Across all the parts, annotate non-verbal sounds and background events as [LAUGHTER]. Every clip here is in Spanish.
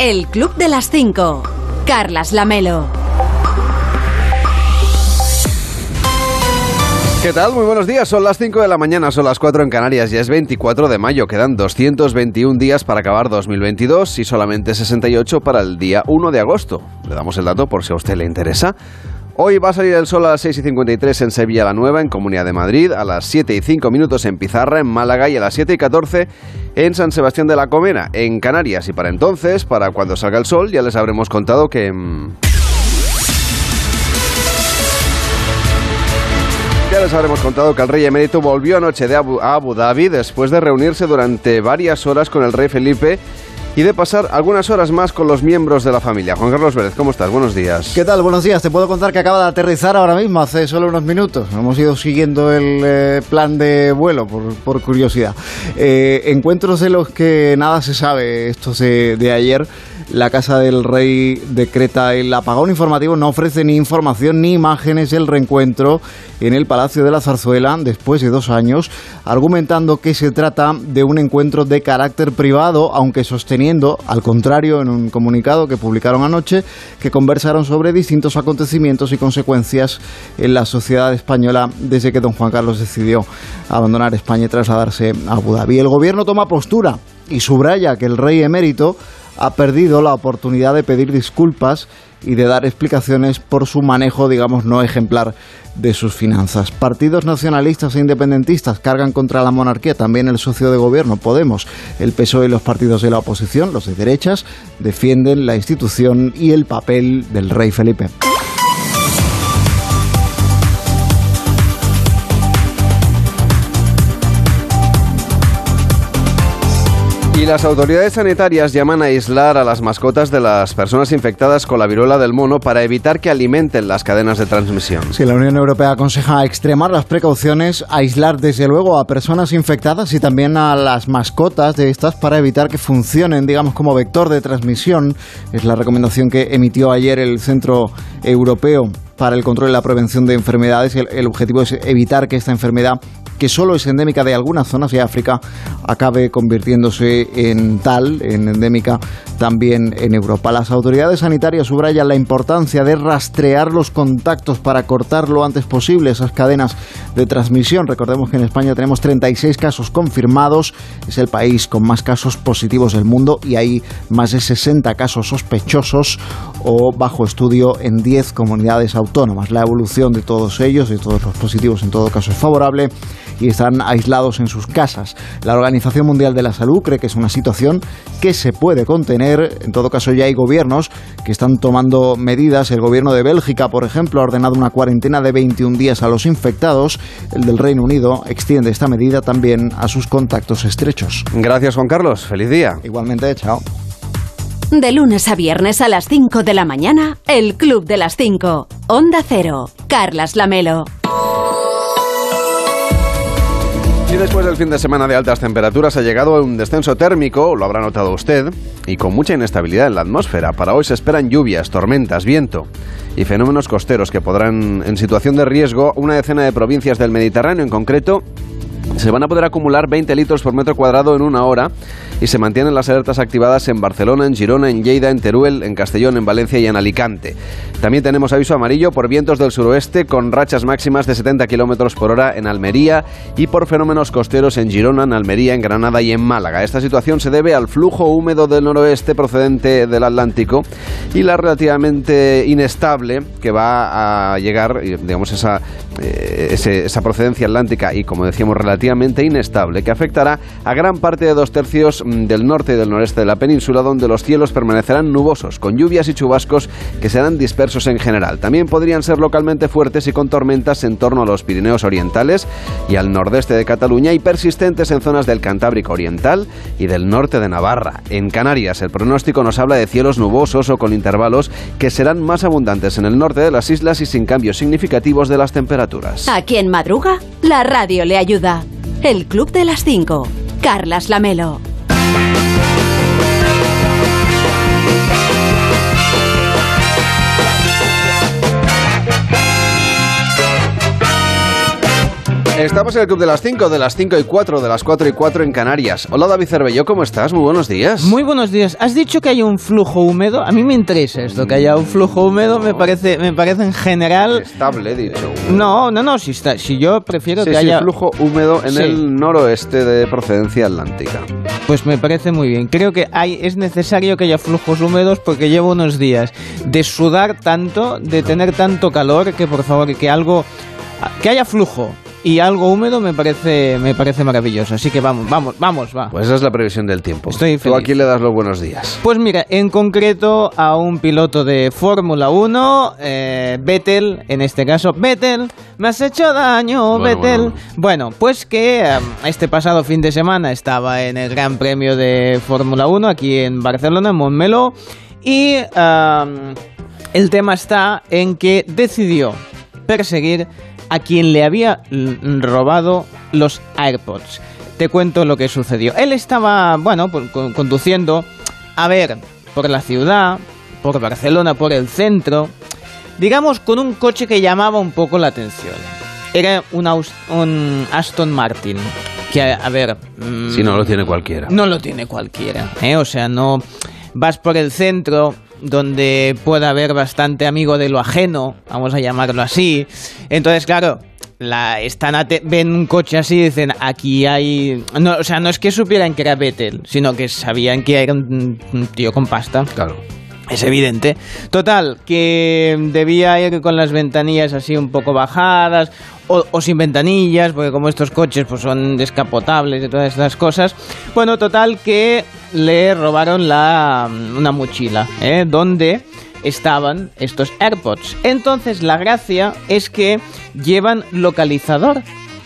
El Club de las 5. Carlas Lamelo. ¿Qué tal? Muy buenos días. Son las 5 de la mañana, son las 4 en Canarias. Ya es 24 de mayo. Quedan 221 días para acabar 2022 y solamente 68 para el día 1 de agosto. Le damos el dato por si a usted le interesa. Hoy va a salir el sol a las 6 y 53 en Sevilla la Nueva, en Comunidad de Madrid, a las 7 y 5 minutos en Pizarra, en Málaga y a las 7 y 14 en San Sebastián de la Comera, en Canarias. Y para entonces, para cuando salga el sol, ya les habremos contado que... mm, Ya les habremos contado que el rey emérito volvió anoche de Abu, Abu Dhabi después de reunirse durante varias horas con el rey Felipe y de pasar algunas horas más con los miembros de la familia. Juan Carlos Vélez, ¿cómo estás? Buenos días. ¿Qué tal? Buenos días. Te puedo contar que acaba de aterrizar ahora mismo, hace solo unos minutos. Hemos ido siguiendo el eh, plan de vuelo, por, curiosidad. Eh, encuentros de los que nada se sabe, estos de ayer. La Casa del Rey decreta el apagón informativo, no ofrece ni información ni imágenes del reencuentro en el Palacio de la Zarzuela después de dos años, argumentando que se trata de un encuentro de carácter privado, aunque sosteniendo, al contrario, en un comunicado que publicaron anoche, que conversaron sobre distintos acontecimientos y consecuencias en la sociedad española desde que don Juan Carlos decidió abandonar España y trasladarse a Abu Dhabi. El gobierno toma postura y subraya que el rey emérito ha perdido la oportunidad de pedir disculpas y de dar explicaciones por su manejo, digamos, no ejemplar de sus finanzas. Partidos nacionalistas e independentistas cargan contra la monarquía, también el socio de gobierno, Podemos, el PSOE y los partidos de la oposición, los de derechas, defienden la institución y el papel del rey Felipe. Las autoridades sanitarias llaman a aislar a las mascotas de las personas infectadas con la viruela del mono para evitar que alimenten las cadenas de transmisión. Si la Unión Europea aconseja extremar las precauciones, aislar desde luego a personas infectadas y también a las mascotas de estas para evitar que funcionen, digamos, como vector de transmisión. Es la recomendación que emitió ayer el Centro Europeo para el Control y la Prevención de Enfermedades. El, el objetivo es evitar que esta enfermedad que solo es endémica de algunas zonas de África, acabe convirtiéndose en tal, en endémica también en Europa. Las autoridades sanitarias subrayan la importancia de rastrear los contactos para cortar lo antes posible esas cadenas de transmisión. Recordemos que en España tenemos 36 casos confirmados, es el país con más casos positivos del mundo y hay más de 60 casos sospechosos o bajo estudio en 10 comunidades autónomas. La evolución de todos ellos, de todos los positivos en todo caso es favorable y están aislados en sus casas. La Organización Mundial de la Salud cree que es una situación que se puede contener. En todo caso, ya hay gobiernos que están tomando medidas. El gobierno de Bélgica, por ejemplo, ha ordenado una cuarentena de 21 días a los infectados. El del Reino Unido extiende esta medida también a sus contactos estrechos. Gracias, Juan Carlos. Feliz día. Igualmente, chao. De lunes a viernes a las 5 de la mañana, El Club de las 5. Onda Cero. Carlas Lamelo. Y después del fin de semana de altas temperaturas ha llegado un descenso térmico, lo habrá notado usted, y con mucha inestabilidad en la atmósfera. Para hoy se esperan lluvias, tormentas, viento y fenómenos costeros que podrán, en situación de riesgo, una decena de provincias del Mediterráneo en concreto, se van a poder acumular 20 litros por metro cuadrado en una hora y se mantienen las alertas activadas en Barcelona, en Girona, en Lleida, en Teruel, en Castellón, en Valencia y en Alicante. También tenemos aviso amarillo por vientos del suroeste con rachas máximas de 70 kilómetros por hora en Almería y por fenómenos costeros en Girona, en Almería, en Granada y en Málaga. Esta situación se debe al flujo húmedo del noroeste procedente del Atlántico y la relativamente inestable que va a llegar, digamos, esa, eh, esa procedencia atlántica y, como decíamos, relativamente inestable que afectará a gran parte de dos tercios del norte y del noreste de la península, donde los cielos permanecerán nubosos, con lluvias y chubascos que serán dispersos en general. También podrían ser localmente fuertes y con tormentas en torno a los Pirineos orientales y al nordeste de Cataluña y persistentes en zonas del Cantábrico oriental y del norte de Navarra. En Canarias, el pronóstico nos habla de cielos nubosos o con intervalos que serán más abundantes en el norte de las islas y sin cambios significativos de las temperaturas. ¿A quién madruga? La radio le ayuda. El Club de las 5. Carlas Lamelo. Thank Estamos en el Club de las 5, de las 5 y 4, de las 4 y 4 en Canarias. Hola David Cervelló, ¿cómo estás? Muy buenos días. Muy buenos días. Has dicho que hay un flujo húmedo. A mí me interesa esto, que haya un flujo húmedo. Me parece, me parece en general. Estable, he dicho. No, no, no. Si, está, si yo prefiero Sí, que sí, haya. flujo húmedo en Sí. el noroeste de procedencia atlántica. Pues me parece muy bien. Creo que hay, es necesario que haya flujos húmedos porque llevo unos días de sudar tanto, de tener tanto calor, que por favor, que algo. que haya flujo. Y algo húmedo me parece, me parece maravilloso. Así que vamos, vamos, vamos, va. Pues esa es la previsión del tiempo. Estoy Tú feliz. aquí le das los buenos días. Pues mira, en concreto a un piloto de Fórmula 1, eh, Vettel, en este caso, Vettel, me has hecho daño, Bueno, Vettel. bueno, Bueno, pues que eh, este pasado fin de semana estaba en el Gran Premio de Fórmula 1 aquí en Barcelona, en Montmeló, y eh, el tema está en que decidió perseguir a quien le había mm, robado los AirPods. Te cuento lo que sucedió. Él estaba, bueno, pues, con- conduciendo, a ver, por la ciudad, por Barcelona, por el centro, digamos con un coche que llamaba un poco la atención. Era un, Aston Martin, que a, a ver... mm, Si no lo tiene cualquiera. no lo tiene cualquiera, ¿eh? O sea, no vas por el centro donde pueda haber bastante amigo de lo ajeno, vamos a llamarlo así. Entonces, claro, la, están ven un coche así y dicen, aquí hay... No, o sea, no es que supieran que era Vettel, sino que sabían que era un, un tío con pasta. Claro. Es evidente. Total, que debía ir con las ventanillas así un poco bajadas o, o sin ventanillas, porque como estos coches pues son descapotables y todas estas cosas. Bueno, total que le robaron la, una mochila, ¿eh? donde estaban estos AirPods. Entonces la gracia es que llevan localizador,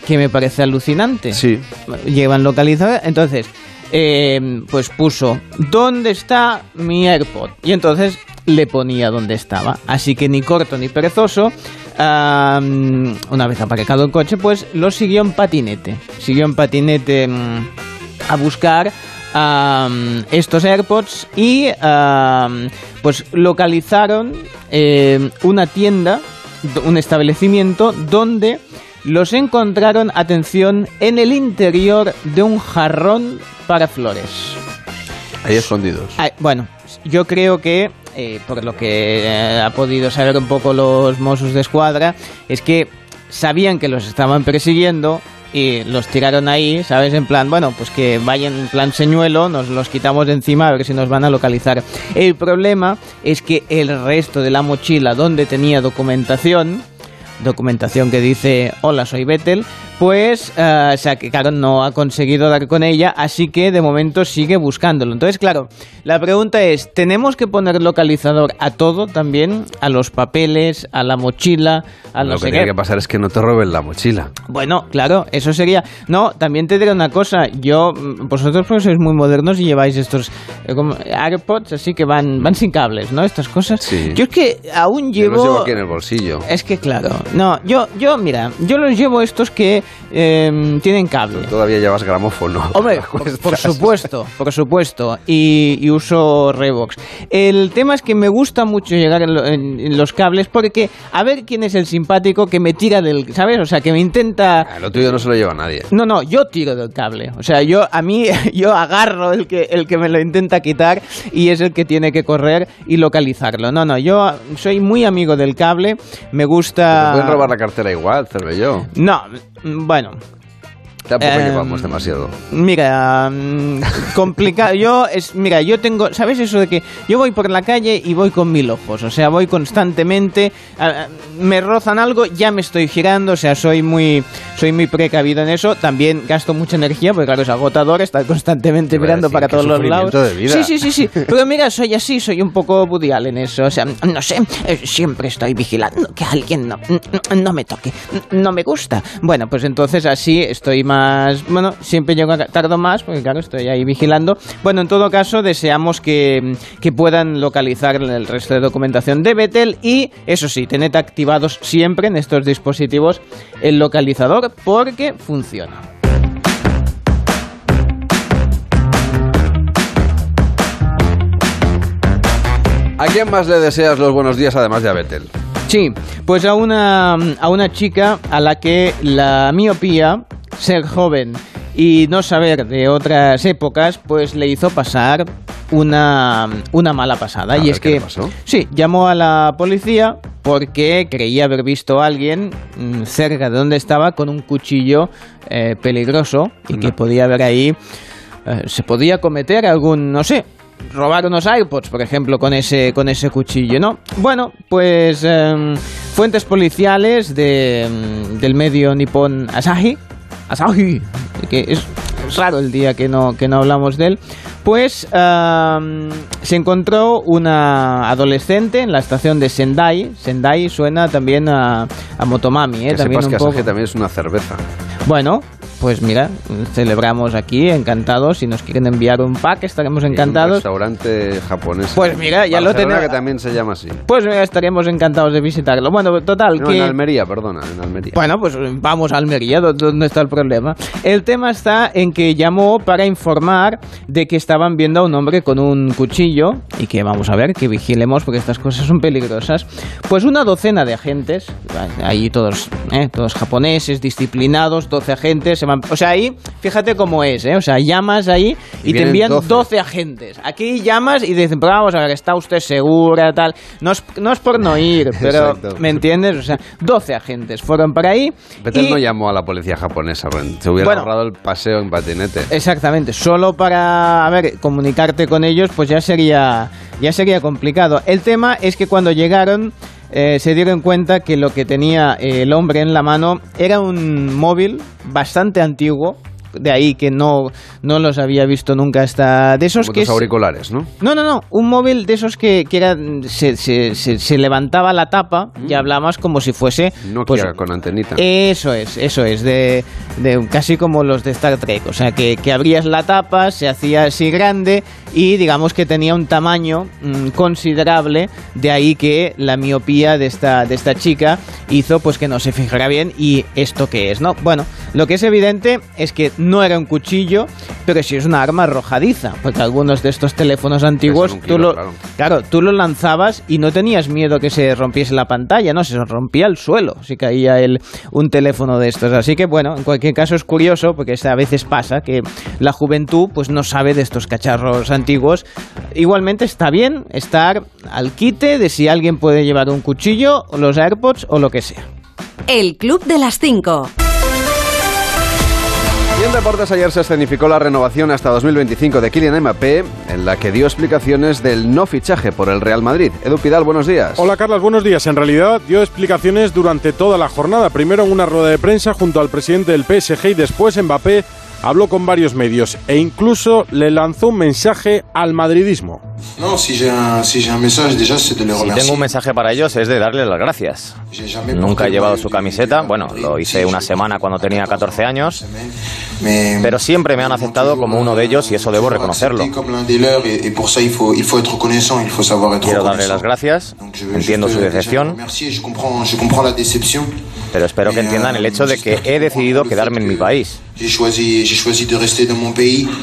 que me parece alucinante Sí. llevan localizador. Entonces, eh, pues puso, ¿dónde está mi AirPod? Y entonces le ponía dónde estaba. Así que ni corto ni perezoso, am, una vez aparcado el coche, pues lo siguió en patinete. Siguió en patinete mm, a buscar am, estos AirPods y pues localizaron eh, una tienda, un establecimiento donde los encontraron, atención, en el interior de un jarrón para flores. Ahí escondidos. Ah, bueno, yo creo que, eh, por lo que eh, ha podido saber un poco los Mossos de Escuadra, es que sabían que los estaban persiguiendo y los tiraron ahí, ¿sabes? En plan, bueno, pues que vayan en plan señuelo, nos los quitamos de encima a ver si nos van a localizar. El problema es que el resto de la mochila donde tenía documentación, documentación que dice hola soy Vettel pues eh, o sea que claro no ha conseguido dar con ella así que de momento sigue buscándolo entonces claro la pregunta es tenemos que poner localizador a todo también a los papeles a la mochila a Lo no que sé tiene qué que pasar es que no te roben la mochila. bueno, claro, eso sería. No, también te diré una cosa. Yo, mm, vosotros pues sois muy modernos y lleváis estos eh, como AirPods así que van, van sin cables, ¿no? Estas cosas. Sí. Yo es que aún Yo llevo. los llevo aquí en el bolsillo. Es que claro, no, yo, yo, mira, yo los llevo estos que eh, tienen cable. Todavía llevas gramófono. [LAUGHS] Hombre, por, supuesto, por supuesto. Y, y uso Revox. El tema es que me gusta mucho llegar en, lo- en- en los cables porque a ver quién es el simpático que me tira del, ¿sabes? O sea, que me intenta Ah, Lo tuyo no se lo lleva nadie. no, no, yo tiro del cable. O sea, yo a mí [LAUGHS] yo agarro el que el que me lo intenta quitar y es el que tiene que correr y localizarlo. No, no, yo soy muy amigo del cable. Me Te gusta pueden robar la cartera igual, Cervelló. No, bueno, Tampoco Em, llevamos demasiado. Mira, mm, complicado. Yo es, mira, yo tengo, ¿sabes eso de que yo voy por la calle y voy con mil ojos? O sea, voy constantemente, me rozan algo, ya me estoy girando, o sea, soy muy, soy muy precavido en eso. También gasto mucha energía, porque claro, es agotador estar constantemente mirando para todos los lados. sufrimiento de vida. Sí, sí, sí, sí. Pero mira, soy así, soy un poco budial en eso. O sea, no sé, eh, siempre estoy vigilando que alguien no, no me toque, no me gusta. Bueno, pues entonces así estoy más, bueno, siempre llego a- tardo más, porque claro, estoy ahí vigilando. Bueno, en todo caso, deseamos que, que puedan localizar el resto de documentación de Betel y, eso sí, tened activados siempre en estos dispositivos el localizador porque funciona. ¿A quién más le deseas los buenos días además de a Betel? Sí, pues a una, a una chica a la que la miopía, ser joven y no saber de otras épocas, pues le hizo pasar una, una mala pasada. A y ver, es ¿qué que, pasó? sí, llamó a la policía porque creía haber visto a alguien mm, cerca de donde estaba con un cuchillo eh, peligroso y que podía haber ahí, eh, se podía cometer algún, no sé, robar unos iPods, por ejemplo, con ese, con ese cuchillo, ¿no? Bueno, pues em, fuentes policiales de, em, del medio nipón Asahi, Asahi, que es raro el día que no, que no hablamos de él, pues em, se encontró una adolescente en la estación de Sendai. Sendai suena también a, a Motomami, ¿eh? Que también sepas un que poco. Asahi también es una cerveza. Bueno, pues mira, celebramos aquí, encantados. Si nos quieren enviar un pack, estaremos Y Un encantados. restaurante japonés. Pues mira, ya lo Barcelona, tenemos. que también se llama así. Pues mira, estaríamos encantados de visitarlo. Bueno, total, No, que... en Almería, perdona, en Almería. Bueno, pues vamos a Almería, ¿dó- ¿dónde está el problema? El tema está en que llamó para informar de que estaban viendo a un hombre con un cuchillo y que vamos a ver, que vigilemos porque estas cosas son peligrosas. Pues una docena de agentes, ahí todos, ¿eh? todos japoneses, disciplinados, 12 agentes, se van- o sea, ahí, fíjate cómo es, ¿eh? o sea, llamas ahí Y y, te envían 12. 12 agentes. Aquí llamas y dicen, pero vamos a ver, ¿está usted segura, tal? No es, no es por no ir, [LAUGHS] pero, Exacto. ¿me entiendes? O sea, 12 agentes fueron para ahí. Vettel y- no llamó a la policía japonesa, se hubiera Bueno. ahorrado el paseo en patinete. Exactamente, solo para a ver, comunicarte con ellos, pues ya sería, ya sería complicado. El tema es que cuando llegaron eh, se dieron cuenta que lo que tenía eh, el hombre en la mano era un móvil bastante antiguo, de ahí que no, no los había visto nunca hasta de esos Como que tus es- auriculares, ¿no? no, no, no, un móvil de esos que, que era, se, se, se- se levantaba la tapa y hablabas como si fuese Nokia pues, con antenita. eso es, eso es, de, de casi como los de Star Trek. O sea, que, que abrías la tapa, se hacía así grande y digamos que tenía un tamaño mm, considerable. De ahí que la miopía de esta, de esta chica hizo pues que no se fijara bien y esto qué es, ¿no? Bueno, lo que es evidente es que no era un cuchillo, pero sí es una arma arrojadiza. Porque algunos de estos teléfonos antiguos, tú lo, claro. Claro, tú lo lanzabas y no tenías miedo que se rompiese la pantalla, no, se rompía el suelo si caía el, un teléfono de estos. Así que bueno, en cualquier caso es curioso porque a veces pasa que la juventud pues no sabe de estos cacharros antiguos. Igualmente está bien estar al quite de si alguien puede llevar un cuchillo, o los AirPods o lo que sea. El Club de las 5. Y en deportes ayer se escenificó la renovación hasta 2025 de Kylian Mbappé, en la que dio explicaciones del no fichaje por el Real Madrid. Edu Pidal, buenos días. Hola Carlos, buenos días. En realidad dio explicaciones durante toda la jornada. Primero en una rueda de prensa junto al presidente del PSG y después Mbappé habló con varios medios e incluso le lanzó un mensaje al madridismo. Non, si si tengo un mensaje para ellos es de darle las gracias. Nunca he llevado le su camiseta, bueno, lo hice una semana cuando tenía 14 años, pero siempre me han aceptado como uno de ellos y eso debo reconocerlo. Quiero darle las gracias, entiendo su euh, decepción, pero espero que entiendan euh, el hecho de que he decidido quedarme en mi país.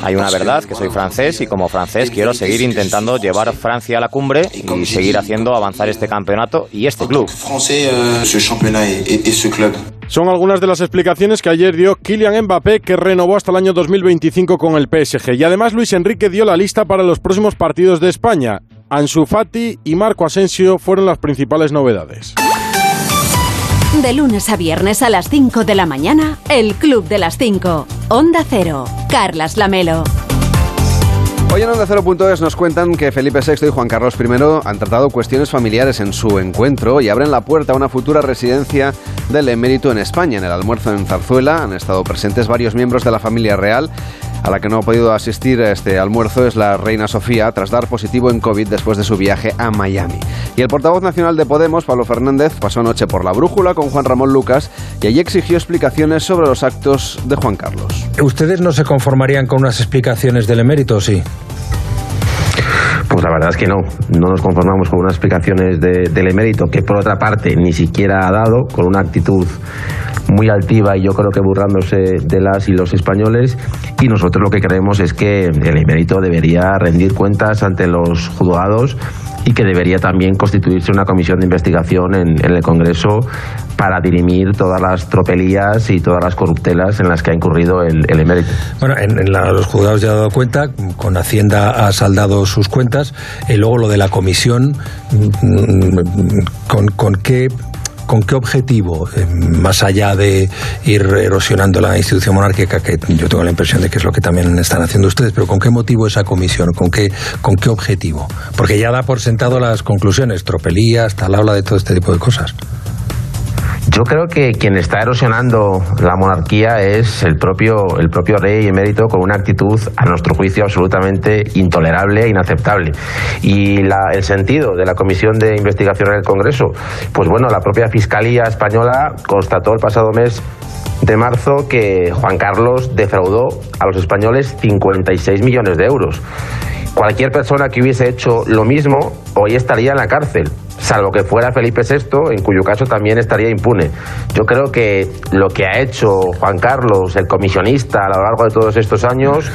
Hay una verdad que soy francés y como francés quiero seguir intentando llevar français. Francia a la cumbre y seguir haciendo avanzar este campeonato y este club. Son algunas de las explicaciones que ayer dio Kylian Mbappé, que renovó hasta el año 2025 con el PSG. Y además Luis Enrique dio la lista para los próximos partidos de España. Ansu Fati y Marco Asensio fueron las principales novedades. De lunes a viernes a las 5 de la mañana, El Club de las 5. Onda Cero. Carlas Lamelo. Hoy en Onda Cero.es nos cuentan que Felipe VI y Juan Carlos I han tratado cuestiones familiares en su encuentro y abren la puerta a una futura residencia del emérito en España. En el almuerzo en Zarzuela han estado presentes varios miembros de la familia real. A la que no ha podido asistir a este almuerzo es la reina Sofía tras dar positivo en COVID después de su viaje a Miami. Y el portavoz nacional de Podemos, Pablo Fernández, pasó anoche por la brújula con Juan Ramón Lucas y allí exigió explicaciones sobre los actos de Juan Carlos. ¿Ustedes no se conformarían con unas explicaciones del emérito sí? Pues la verdad es que no, no nos conformamos con unas explicaciones de- del emérito que por otra parte ni siquiera ha dado, con una actitud muy altiva y yo creo que burlándose de las y los españoles. Y nosotros lo que creemos es que el emérito debería rendir cuentas ante los juzgados y que debería también constituirse una comisión de investigación en, el Congreso para dirimir todas las tropelías y todas las corruptelas en las que ha incurrido el, emérito. Bueno, en, los juzgados ya ha dado cuenta, con Hacienda ha saldado sus cuentas, y luego lo de la comisión, mm, mm, ¿con, con qué ¿Con qué objetivo? Eh, más allá de ir erosionando la institución monárquica, que yo tengo la impresión de que es lo que también están haciendo ustedes, pero ¿con qué motivo esa comisión? ¿Con qué, con qué objetivo? Porque ya da por sentado las conclusiones, tropelías, tal, habla de todo este tipo de cosas. Yo creo que quien está erosionando la monarquía es el propio, el propio rey emérito con una actitud, a nuestro juicio, absolutamente intolerable e inaceptable. Y el sentido de la comisión de investigación en el Congreso, pues bueno, la propia Fiscalía Española constató el pasado mes de marzo que Juan Carlos defraudó a los españoles 56 millones de euros. Cualquier persona que hubiese hecho lo mismo hoy estaría en la cárcel salvo que fuera Felipe VI, en cuyo caso también estaría impune. Yo creo que lo que ha hecho Juan Carlos, el comisionista, a lo largo de todos estos años,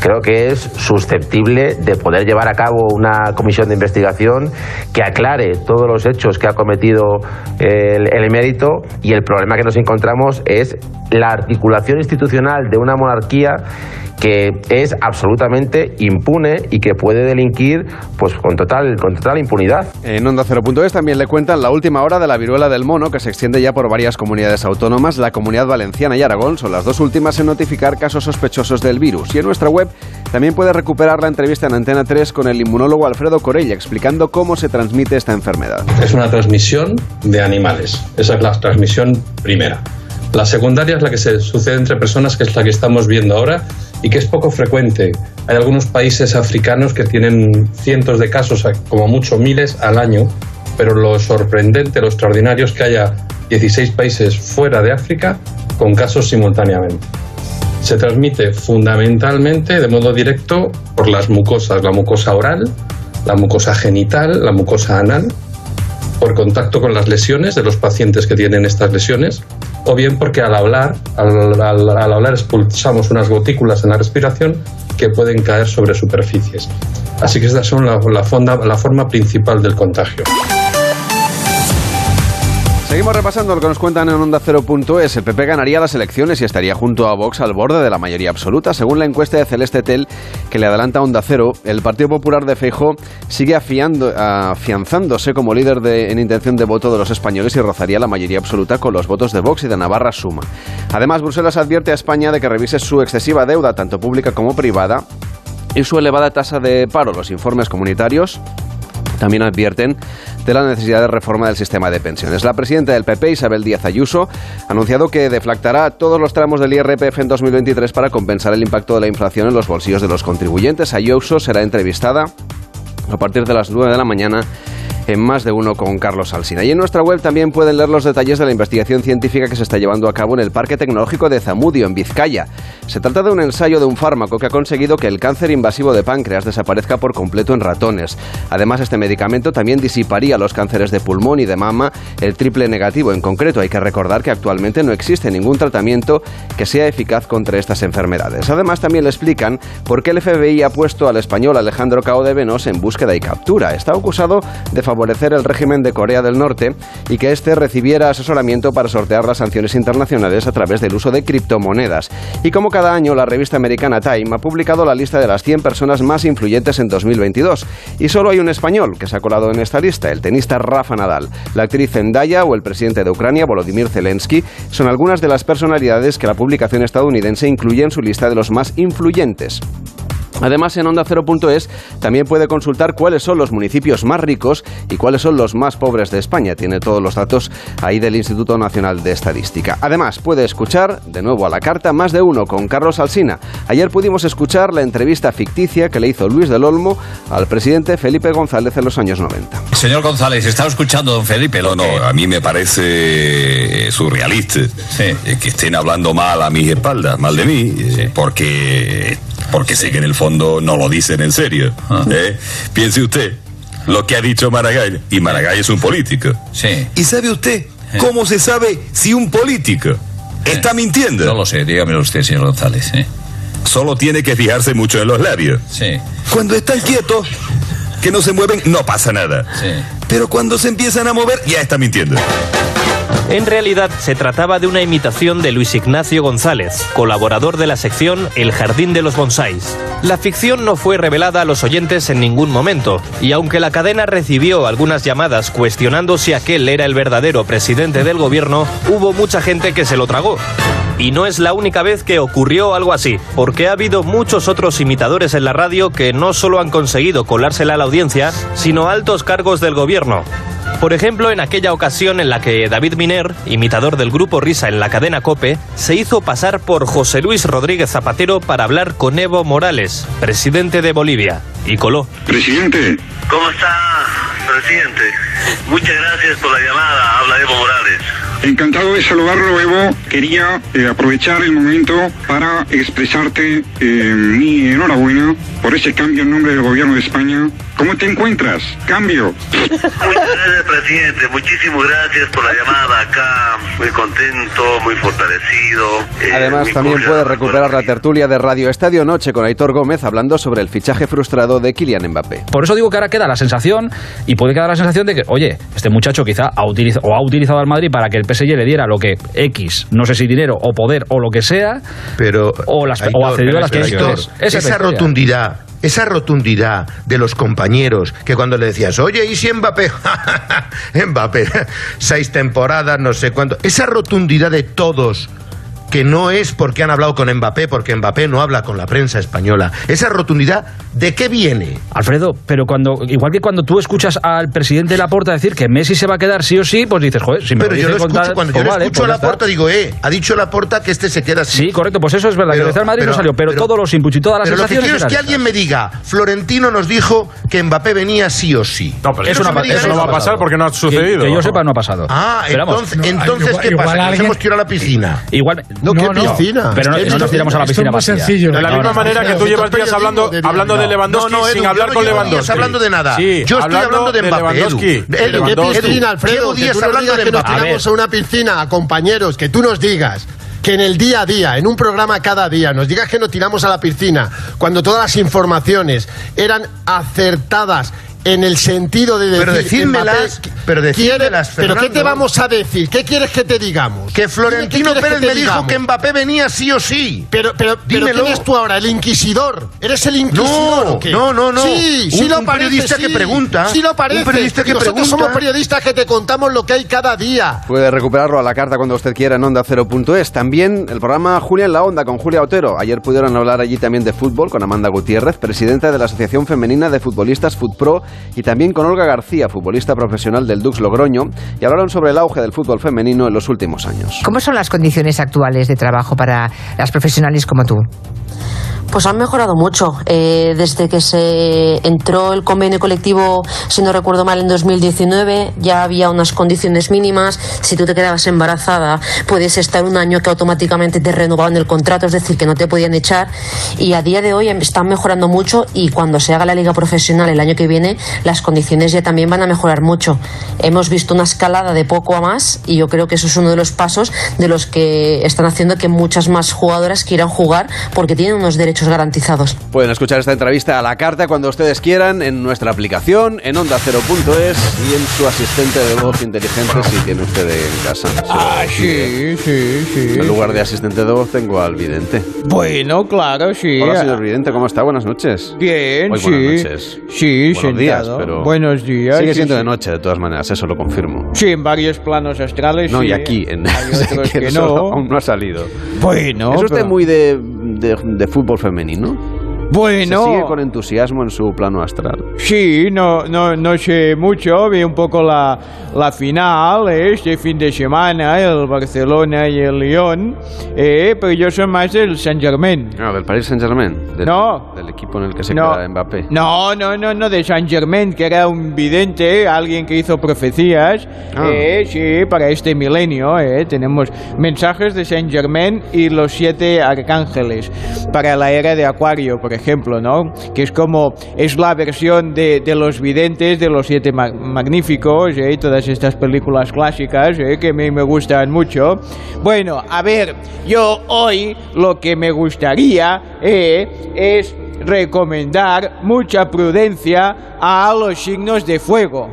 creo que es susceptible de poder llevar a cabo una comisión de investigación que aclare todos los hechos que ha cometido el, el emérito y el problema que nos encontramos es la articulación institucional de una monarquía que es absolutamente impune y que puede delinquir pues con total, con total impunidad. En Onda 0.es también le cuentan la última hora de la viruela del mono que se extiende ya por varias comunidades autónomas. La comunidad valenciana y Aragón son las dos últimas en notificar casos sospechosos del virus. Y en nuestra web también puede recuperar la entrevista en Antena 3 con el inmunólogo Alfredo Corella explicando cómo se transmite esta enfermedad. Es una transmisión de animales. Esa es la transmisión primera. La secundaria es la que se sucede entre personas, que es la que estamos viendo ahora y que es poco frecuente. Hay algunos países africanos que tienen cientos de casos, como mucho miles al año, pero lo sorprendente, lo extraordinario es que haya 16 países fuera de África con casos simultáneamente. Se transmite fundamentalmente de modo directo por las mucosas, la mucosa oral, la mucosa genital, la mucosa anal, por contacto con las lesiones de los pacientes que tienen estas lesiones o bien porque al hablar, al, hablar expulsamos unas gotículas en la respiración que pueden caer sobre superficies. Así que estas son la, la forma principal del contagio. Seguimos repasando lo que nos cuentan en Onda 0.es. El PP ganaría las elecciones y estaría junto a Vox al borde de la mayoría absoluta. Según la encuesta de Celeste Tel, que le adelanta Onda Cero, el Partido Popular de Feijo sigue afianzándose como líder de, en intención de voto de los españoles y rozaría la mayoría absoluta con los votos de Vox y de Navarra Suma. Además, Bruselas advierte a España de que revise su excesiva deuda, tanto pública como privada, y su elevada tasa de paro. Los informes comunitarios también advierten de la necesidad de reforma del sistema de pensiones. La presidenta del PP, Isabel Díaz Ayuso, ha anunciado que deflactará todos los tramos del IRPF en 2023 para compensar el impacto de la inflación en los bolsillos de los contribuyentes. Ayuso será entrevistada a partir de las 9 de la mañana en más de uno con Carlos Alsina. Y en nuestra web también pueden leer los detalles de la investigación científica que se está llevando a cabo en el Parque Tecnológico de Zamudio, en Vizcaya. Se trata de un ensayo de un fármaco que ha conseguido que el cáncer invasivo de páncreas desaparezca por completo en ratones. Además, este medicamento también disiparía los cánceres de pulmón y de mama, el triple negativo en concreto. Hay que recordar que actualmente no existe ningún tratamiento que sea eficaz contra estas enfermedades. Además, también le explican por qué el FBI ha puesto al español Alejandro Cao de Venos en búsqueda y captura. Está acusado de favorecer el régimen de Corea del Norte y que éste recibiera asesoramiento para sortear las sanciones internacionales a través del uso de criptomonedas. Y como cada año, la revista americana Time ha publicado la lista de las 100 personas más influyentes en 2022. Y solo hay un español que se ha colado en esta lista, el tenista Rafa Nadal. La actriz Zendaya o el presidente de Ucrania, Volodymyr Zelensky, son algunas de las personalidades que la publicación estadounidense incluye en su lista de los más influyentes. Además, en Onda 0.es también puede consultar cuáles son los municipios más ricos y cuáles son los más pobres de España. Tiene todos los datos ahí del Instituto Nacional de Estadística. Además, puede escuchar, de nuevo a la carta, más de uno con Carlos Alsina. Ayer pudimos escuchar la entrevista ficticia que le hizo Luis del Olmo al presidente Felipe González en los años 90. Señor González, ¿está escuchando don Felipe? no, no, a mí me parece surrealista eh, que estén hablando mal a mis espaldas, mal de mí, eh, porque porque sé que en el fondo no lo dicen en serio. Ah. ¿eh? Piense usted lo que ha dicho Maragall. Y Maragall es un político. Sí. ¿Y sabe usted cómo se sabe si un político ¿Está mintiendo? No lo sé, dígamelo usted, señor González. ¿eh? Solo tiene que fijarse mucho en los labios. Sí. Cuando están quietos, que no se mueven, no pasa nada. Sí. Pero cuando se empiezan a mover, ya está mintiendo. En realidad se trataba de una imitación de Luis Ignacio González, colaborador de la sección El Jardín de los Bonsáis. La ficción no fue revelada a los oyentes en ningún momento, y aunque la cadena recibió algunas llamadas cuestionando si aquel era el verdadero presidente del gobierno, hubo mucha gente que se lo tragó. Y no es la única vez que ocurrió algo así, porque ha habido muchos otros imitadores en la radio que no solo han conseguido colársela a la audiencia, sino altos cargos del gobierno. Por ejemplo, en aquella ocasión en la que David Miner, imitador del grupo Risa en la cadena Cope, se hizo pasar por José Luis Rodríguez Zapatero para hablar con Evo Morales, presidente de Bolivia, y coló. Presidente. ¿Cómo está, presidente? Muchas gracias por la llamada. Habla Evo Morales. Encantado de saludarlo, Evo. Quería eh, aprovechar el momento para expresarte eh, mi enhorabuena por ese cambio en nombre del gobierno de España. ¿Cómo te encuentras? Cambio. Muchas gracias, presidente. Muchísimas gracias por la llamada acá. Muy contento, muy fortalecido. Eh, Además, muy también puede recuperar la tertulia de Radio Estadio Noche con Aitor Gómez hablando sobre el fichaje frustrado de Kylian Mbappé. Por eso digo que ahora queda la sensación, y puede quedar la sensación de que, oye, este muchacho quizá ha utilizado, o ha utilizado al Madrid para que el PSG le diera lo que X, no sé si dinero o poder o lo que sea, pero o, las, o Aitor, accedió a las. Aitor, Esa rotundidad, esa rotundidad de los compañeros que cuando le decías, oye, ¿y si Mbappé? [LAUGHS] Mbappé, [LAUGHS] seis temporadas, no sé cuánto. Esa rotundidad de todos que no es porque han hablado con Mbappé, porque Mbappé no habla con la prensa española. Esa rotundidad, ¿de qué viene? Alfredo, pero cuando igual que cuando tú escuchas al presidente de la Porta decir que Messi se va a quedar sí o sí, pues dices, joder, si me Pero lo yo lo escucho, tal- cuando pues yo vale, escucho pues a. Laporta, digo, eh, ha dicho Laporta que este se queda así. Sí, correcto, pues eso es verdad, que Pero- el Real Madrid no salió, pero, pero- todos los inputs y todas las Pero lo que quiero es que alguien me diga, Florentino nos dijo que Mbappé venía sí o sí. No, pero eso no, que eso no va a pasar porque no ha sucedido. Que, que yo sepa, no ha pasado. Ah, Pero vamos, entonces, entonces ¿qué pasa? ¿Que nos hemos tirado a la piscina? Igual, No, ¿qué piscina? Pero no, no nos tiramos a la piscina es muy vacía. sencillo. De la No, misma no, manera no. que tú llevas días hablando, hablando de Lewandowski No, no, Edu, sin hablar no con Lewandowski. hablando de nada. Sí, Yo estoy hablando de Mbappé, Edu. Lewandowski. Edu, De ¿qué Lewandowski. piscina, Alfredo, días hablando de que nos tiramos a una piscina a compañeros, que tú nos digas que en el día a día, en un programa cada día, nos digas que nos tiramos a la piscina cuando todas las informaciones eran acertadas en el sentido de decir Pero decídmelas, Mbappé pero pero ¿qué te vamos a decir? ¿Qué quieres que te digamos? Que Florentino ¿Qué quieres Pérez me dijo que Mbappé venía sí o sí. Pero, pero, pero Dímelo. ¿quién eres tú ahora? ¿El inquisidor? ¿Eres el inquisidor No, o qué? no, no, no. Sí, sí Un- lo un parece, periodista sí. que pregunta, Sí lo parece. un periodista que Nosotros pregunta. somos periodistas que te contamos lo que hay cada día. Puede recuperarlo a la carta cuando usted quiera en Onda 0.es. También el programa Julia en la Onda con Julia Otero. Ayer pudieron hablar allí también de fútbol con Amanda Gutiérrez, presidenta de la Asociación Femenina de Futbolistas FutPro, y también con Olga García, futbolista profesional del Dux Logroño, y hablaron sobre el auge del fútbol femenino en los últimos años. ¿Cómo son las condiciones actuales de trabajo para las profesionales como tú? Pues han mejorado mucho. Eh, desde que se entró el convenio colectivo, si no recuerdo mal, en 2019, ya había unas condiciones mínimas. Si tú te quedabas embarazada, puedes estar un año que automáticamente te renovaban el contrato, es decir, que no te podían echar. Y a día de hoy em- están mejorando mucho y cuando se haga la liga profesional el año que viene, las condiciones ya también van a mejorar mucho. Hemos visto una escalada de poco a más y yo creo que eso es uno de los pasos de los que están haciendo que muchas más jugadoras quieran jugar porque tienen unos derechos garantizados. Pueden escuchar esta entrevista a la carta cuando ustedes quieran en nuestra aplicación, en onda0.es y en su asistente de voz inteligente si tiene usted en casa. Ah, sí, sí, sí. En lugar de asistente de voz tengo al vidente. Bueno, claro, sí. Hola, señor vidente, ¿cómo está? Buenas noches. Bien, Hoy sí. buenas noches. Sí, Buenos días, pero... Buenos días. Sigue sí, siendo sí. de noche, de todas maneras, eso lo confirmo. Sí, en varios planos astrales. No, sí. y aquí, en... Hay [LAUGHS] otros que no. aún no ha salido. Bueno, ¿Es usted pero- muy de, de, de fútbol femenino? Bueno. ¿Se sigue con entusiasmo en su plano astral? Sí, no, no, no sé mucho, vi un poco la, la final eh, este fin de semana, el Barcelona y el Lyon, eh, pero yo soy más del Saint Germain. No, del Paris Saint Germain. Del, No. Del equipo en el que se No. queda Mbappé. No, no, no, no, de Saint Germain, que era un vidente, alguien que hizo profecías, Ah. eh, sí, para este milenio, eh, tenemos mensajes de Saint Germain y los siete arcángeles para la era de Acuario, por ejemplo, ¿no? Que es como, es la versión de, los videntes, de los siete ma- magníficos, ¿eh? todas estas películas clásicas ¿eh? que a mí me gustan mucho. Bueno, a ver, yo hoy lo que me gustaría ¿eh? es recomendar mucha prudencia a los signos de fuego,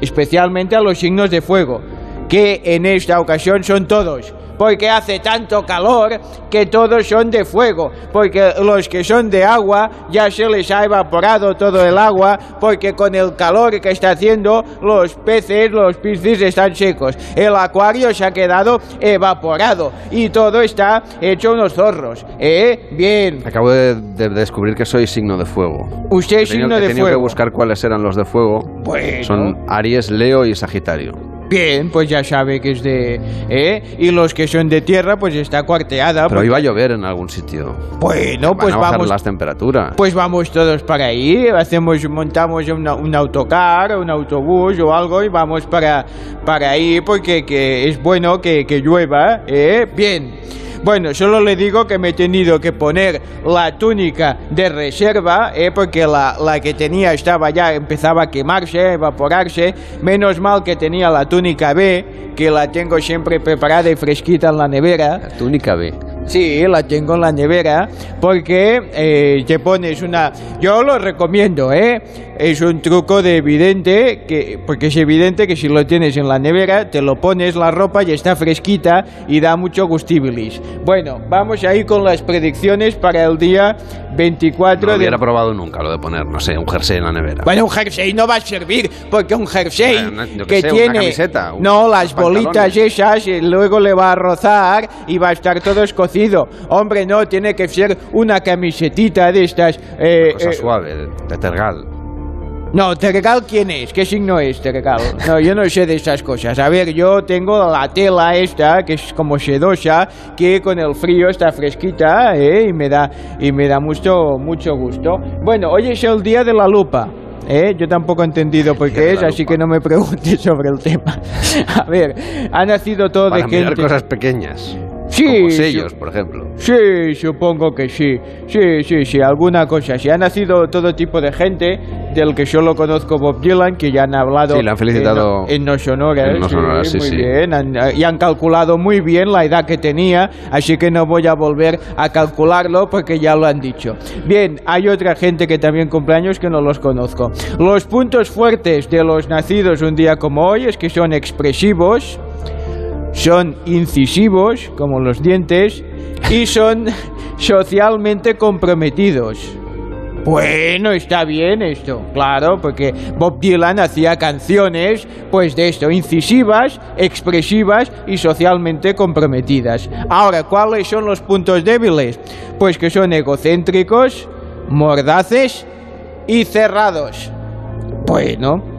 especialmente a los signos de fuego, que en esta ocasión son todos. Porque hace tanto calor que todos son de fuego, porque los que son de agua ya se les ha evaporado todo el agua, porque con el calor que está haciendo los peces, los piscis están secos, el acuario se ha quedado evaporado y todo está hecho unos zorros. ¿Eh? Bien. Acabo de, de descubrir que soy signo de fuego. Usted es He tenido- signo he de tenido fuego. que buscar cuáles eran los de fuego. Bueno. Son Aries, Leo y Sagitario. Bien, pues ya sabe que es de... ¿eh? Y los que son de tierra, pues está cuarteada. Pero porque- iba a llover en algún sitio. Bueno, Van pues a bajar vamos... las temperaturas. Pues vamos todos para ahí, hacemos, montamos una- un autocar, un autobús o algo y vamos para, para ahí porque que es bueno que, que llueva, ¿eh? Bien. Bueno, solo le digo que me he tenido que poner la túnica de reserva, ¿eh? porque la, la que tenía estaba ya, empezaba a quemarse, a evaporarse. Menos mal que tenía la túnica B, que la tengo siempre preparada y fresquita en la nevera. La túnica B. Sí, la tengo en la nevera porque eh, te pones una... Yo lo recomiendo, ¿eh? Es un truco de evidente, que, porque es evidente que si lo tienes en la nevera, te lo pones la ropa y está fresquita y da mucho gustibilis. Bueno, vamos ahí con las predicciones para el día 24 No de... hubiera probado nunca lo de poner, no sé, un jersey en la nevera. Bueno, un jersey no va a servir, porque un jersey Bueno, yo qué que sé, una tiene... camiseta, un- no, las bolitas esas, y luego le va a rozar y va a estar todo escocido. Hombre, no, tiene que ser una camisetita de estas... eh, Cosa eh, suave, de tergal. No, Tergal, ¿quién es? ¿Qué signo es Tergal? No, yo no sé de esas cosas. A ver, yo tengo la tela esta, que es como sedosa, que con el frío está fresquita, ¿eh? Y me da, y me da mucho, mucho gusto. Bueno, hoy es el día de la lupa. ¿Eh? Yo tampoco he entendido por qué es, así que no me preguntes [LAUGHS] sobre el tema. A ver, ha nacido todo Para de mirar gente... cosas pequeñas. Sí, Como sellos, por ejemplo. Sí, supongo que sí. Sí, sí, sí, alguna cosa. Sí, ha nacido todo tipo de gente, del que solo conozco Bob Dylan, que ya han hablado Sí, le han felicitado en, en No en No Sonoras, sí, muy sí. bien. Han- y han calculado muy bien la edad que tenía, así que no voy a volver a calcularlo porque ya lo han dicho. Bien, hay otra gente que también cumpleaños que no los conozco. Los puntos fuertes de los nacidos un día como hoy es que son expresivos, son incisivos, como los dientes, y son [LAUGHS] socialmente comprometidos. Bueno, está bien esto, claro, porque Bob Dylan hacía canciones, pues de esto, incisivas, expresivas y socialmente comprometidas. Ahora, ¿cuáles son los puntos débiles? Pues que son egocéntricos, mordaces y cerrados. Bueno,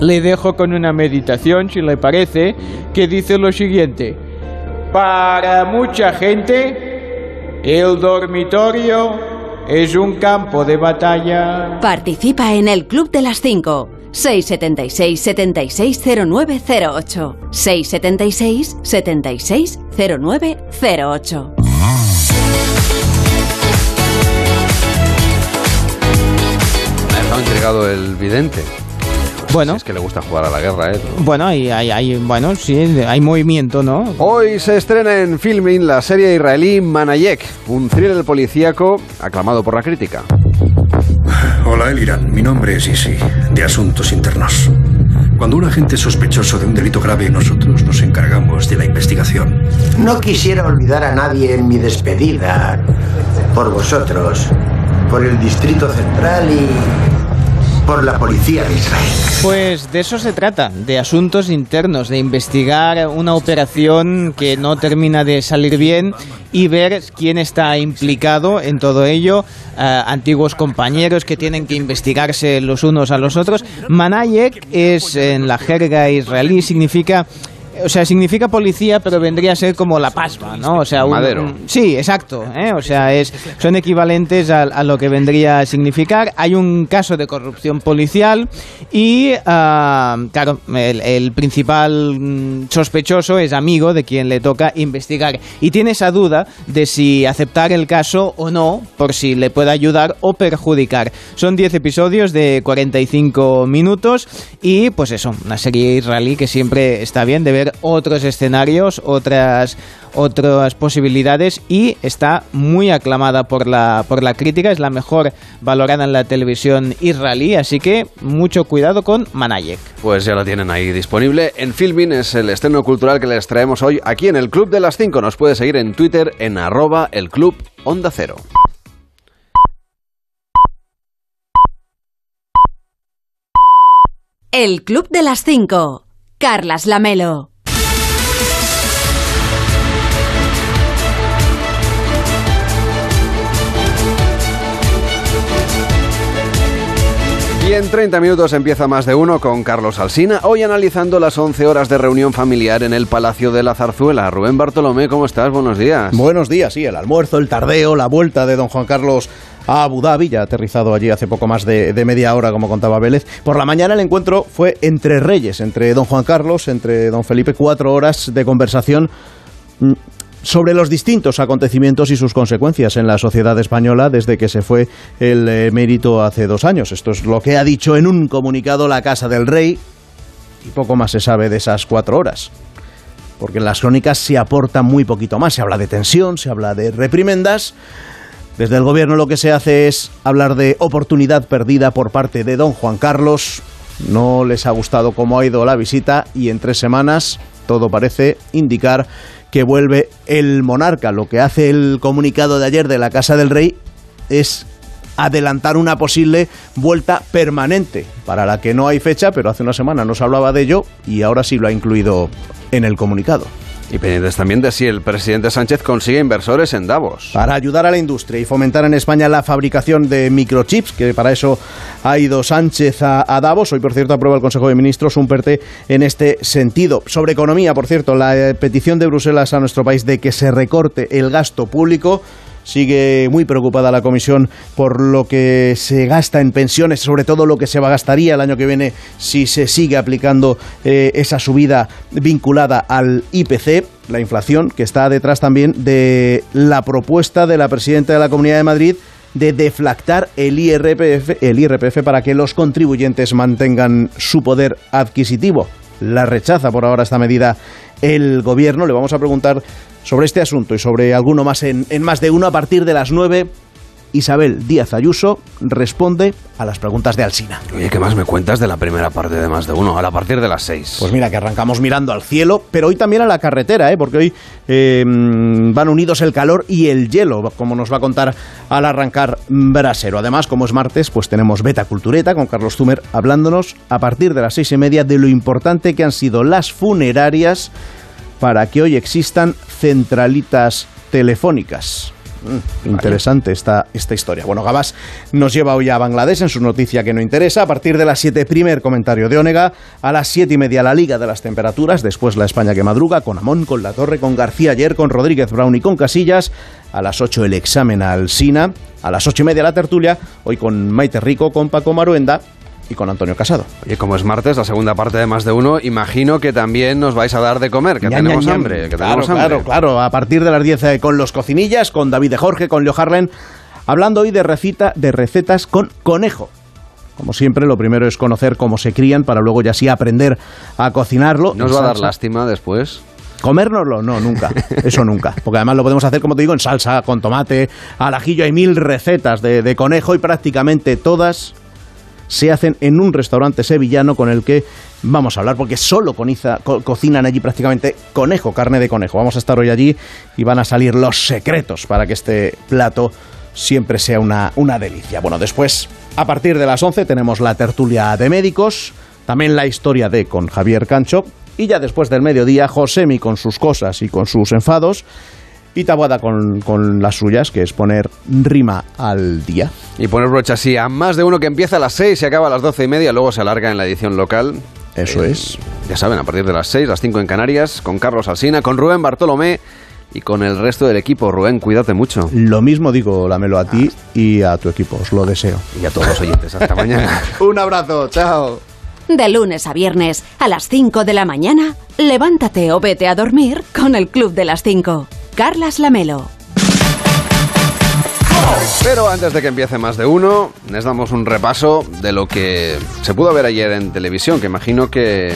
le dejo con una meditación, si le parece, que dice lo siguiente. Para mucha gente, el dormitorio es un campo de batalla. Participa en el Club de las 5. 676 760908 676 760908 Me ha dejado intrigado el vidente. Bueno. es que le gusta jugar a la guerra, ¿eh? Bueno, hay, hay, hay- bueno, sí, hay movimiento, ¿no? Hoy se estrena en Filmin la serie israelí Manayek, un thriller policíaco aclamado por la crítica. Hola, Eliran. Mi nombre es Isi, de Asuntos Internos. Cuando un agente es sospechoso de un delito grave, nosotros nos encargamos de la investigación. No quisiera olvidar a nadie en mi despedida. Por vosotros, por el Distrito Central y por la Policía de Israel. Pues de eso se trata, de asuntos internos, de investigar una operación que no termina de salir bien y ver quién está implicado en todo ello, eh, antiguos compañeros que tienen que investigarse los unos a los otros. Manayek es en la jerga israelí significa o sea, significa policía, pero vendría a ser como la pasma, ¿no? O sea, un, Madero. un- sí, exacto. ¿eh? O sea, es, son equivalentes a, a lo que vendría a significar. Hay un caso de corrupción policial y, ah, claro, el, el principal mm, sospechoso es amigo de quien le toca investigar y tiene esa duda de si aceptar el caso o no, por si le puede ayudar o perjudicar. Son 10 episodios de 45 minutos y, pues eso, una serie israelí que siempre está bien de ver otros escenarios, otras otras posibilidades y está muy aclamada por la por la crítica, es la mejor valorada en la televisión israelí, así que mucho cuidado con Manayek. Pues ya la tienen ahí disponible. En Filmin es el estreno cultural que les traemos hoy aquí en el Club de las 5. Nos puede seguir en Twitter en arroba el Club Onda Cero. El Club de las 5. Carlas Lamelo. Y en 30 minutos empieza más de uno con Carlos Alsina, hoy analizando las 11 horas de reunión familiar en el Palacio de la Zarzuela. Rubén Bartolomé, ¿cómo estás? Buenos días. Buenos días, sí, el almuerzo, el tardeo, la vuelta de don Juan Carlos a Abu Dhabi, ya aterrizado allí hace poco más de, de media hora, como contaba Vélez. Por la mañana el encuentro fue entre reyes, entre don Juan Carlos, entre don Felipe, cuatro horas de conversación mm, sobre los distintos acontecimientos y sus consecuencias en la sociedad española desde que se fue el eh, mérito hace dos años. Esto es lo que ha dicho en un comunicado la Casa del Rey y poco más se sabe de esas cuatro horas. Porque en las crónicas se aporta muy poquito más. Se habla de tensión, se habla de reprimendas. Desde el gobierno lo que se hace es hablar de oportunidad perdida por parte de don Juan Carlos. No les ha gustado cómo ha ido la visita y en tres semanas todo parece indicar que vuelve el monarca. Lo que hace el comunicado de ayer de la Casa del Rey es adelantar una posible vuelta permanente, para la que no hay fecha, pero hace una semana no se hablaba de ello y ahora sí lo ha incluido en el comunicado. Y pendientes también de si el presidente Sánchez consigue inversores en Davos. Para ayudar a la industria y fomentar en España la fabricación de microchips, que para eso ha ido Sánchez a, Davos. Hoy, por cierto, aprueba el Consejo de Ministros un PERTE en este sentido. Sobre economía, por cierto, la eh, petición de Bruselas a nuestro país de que se recorte el gasto público. Sigue muy preocupada la Comisión por lo que se gasta en pensiones, sobre todo lo que se gastaría el año que viene si se sigue aplicando eh, esa subida vinculada al IPC, la inflación, que está detrás también de la propuesta de la presidenta de la Comunidad de Madrid de deflactar el IRPF, el IRPF para que los contribuyentes mantengan su poder adquisitivo. La rechaza por ahora esta medida el gobierno. Le vamos a preguntar sobre este asunto y sobre alguno más en, en más de uno a partir de las nueve. Isabel Díaz Ayuso responde a las preguntas de Alsina. Oye, ¿qué más me cuentas de la primera parte de más de uno? A partir de las seis. Pues mira, que arrancamos mirando al cielo, pero hoy también a la carretera, ¿eh? porque hoy eh, van unidos el calor y el hielo, como nos va a contar al arrancar Brasero. Además, como es martes, pues tenemos Beta Cultureta con Carlos Zumer hablándonos a partir de las seis y media de lo importante que han sido las funerarias para que hoy existan centralitas telefónicas. Mm, interesante esta, esta historia. Bueno, Gabás nos lleva hoy a Bangladesh en su noticia que no interesa. A partir de las 7, primer comentario de Onega. A las 7 y media, la Liga de las Temperaturas. Después la España que madruga con Amón, con La Torre, con García ayer, con Rodríguez Brown y con Casillas. A las 8 el examen al Sina. A las 8 y media la tertulia. Hoy con Maite Rico, con Paco Maruenda y con Antonio Casado. Oye, como es martes, la segunda parte de más de uno, imagino que también nos vais a dar de comer, que tenemos hambre. Que claro, tenemos hambre. claro, claro. A partir de las 10 eh, con los cocinillas, con David de Jorge, con Leo Harlen, hablando hoy de, recita, de recetas con conejo. Como siempre, lo primero es conocer cómo se crían para luego ya sí aprender a cocinarlo. ¿Nos va a dar lástima después? ¿Comérnoslo? No, nunca. Eso nunca. Porque además lo podemos hacer, como te digo, en salsa, con tomate, al ajillo. Hay mil recetas de, de conejo y prácticamente todas se hacen en un restaurante sevillano con el que vamos a hablar, porque solo coniza- co- cocinan allí prácticamente conejo, carne de conejo. Vamos a estar hoy allí y van a salir los secretos para que este plato siempre sea una, una delicia. Bueno, después, a partir de las 11, tenemos la tertulia de médicos, también la historia de con Javier Cancho, y ya después del mediodía, Josemi con sus cosas y con sus enfados, y Tabuada con, con las suyas, que es poner rima al día. Y poner brocha así a más de uno que empieza a las seis y acaba a las doce y media, luego se alarga en la edición local. Eso El- es. Ya saben, a partir de las 6, las 5 en Canarias, con Carlos Alsina, con Rubén Bartolomé y con el resto del equipo. Rubén, cuídate mucho. Lo mismo digo, Lamelo, a ti y a tu equipo. Os lo deseo. Y a todos los oyentes. Hasta mañana. [LAUGHS] Un abrazo. Chao. De lunes a viernes, a las 5 de la mañana, levántate o vete a dormir con el Club de las 5. Carlas Lamelo. Pero antes de que empiece más de uno, les damos un repaso de lo que se pudo ver ayer en televisión, que imagino que,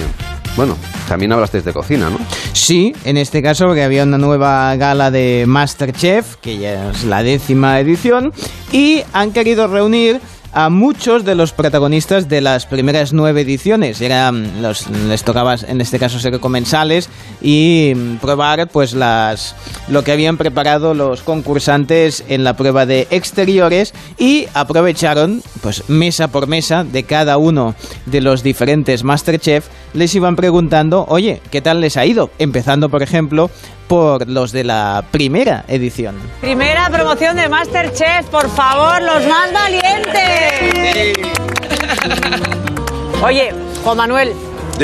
bueno, también hablasteis de cocina, ¿no? Sí, en este caso porque había una nueva gala de Masterchef, que ya es la décima edición, y han querido reunir a muchos de los protagonistas de las primeras nueve ediciones. Eran los, les tocaba en este caso ser comensales y mm, probar pues las lo que habían preparado los concursantes en la prueba de exteriores y aprovecharon pues mesa por mesa de cada uno de los diferentes Masterchef les iban preguntando, "Oye, ¿qué tal les ha ido?" Empezando, por ejemplo, por los de la primera edición. Primera promoción de Masterchef, por favor, los más valientes. Oye, Juan Manuel,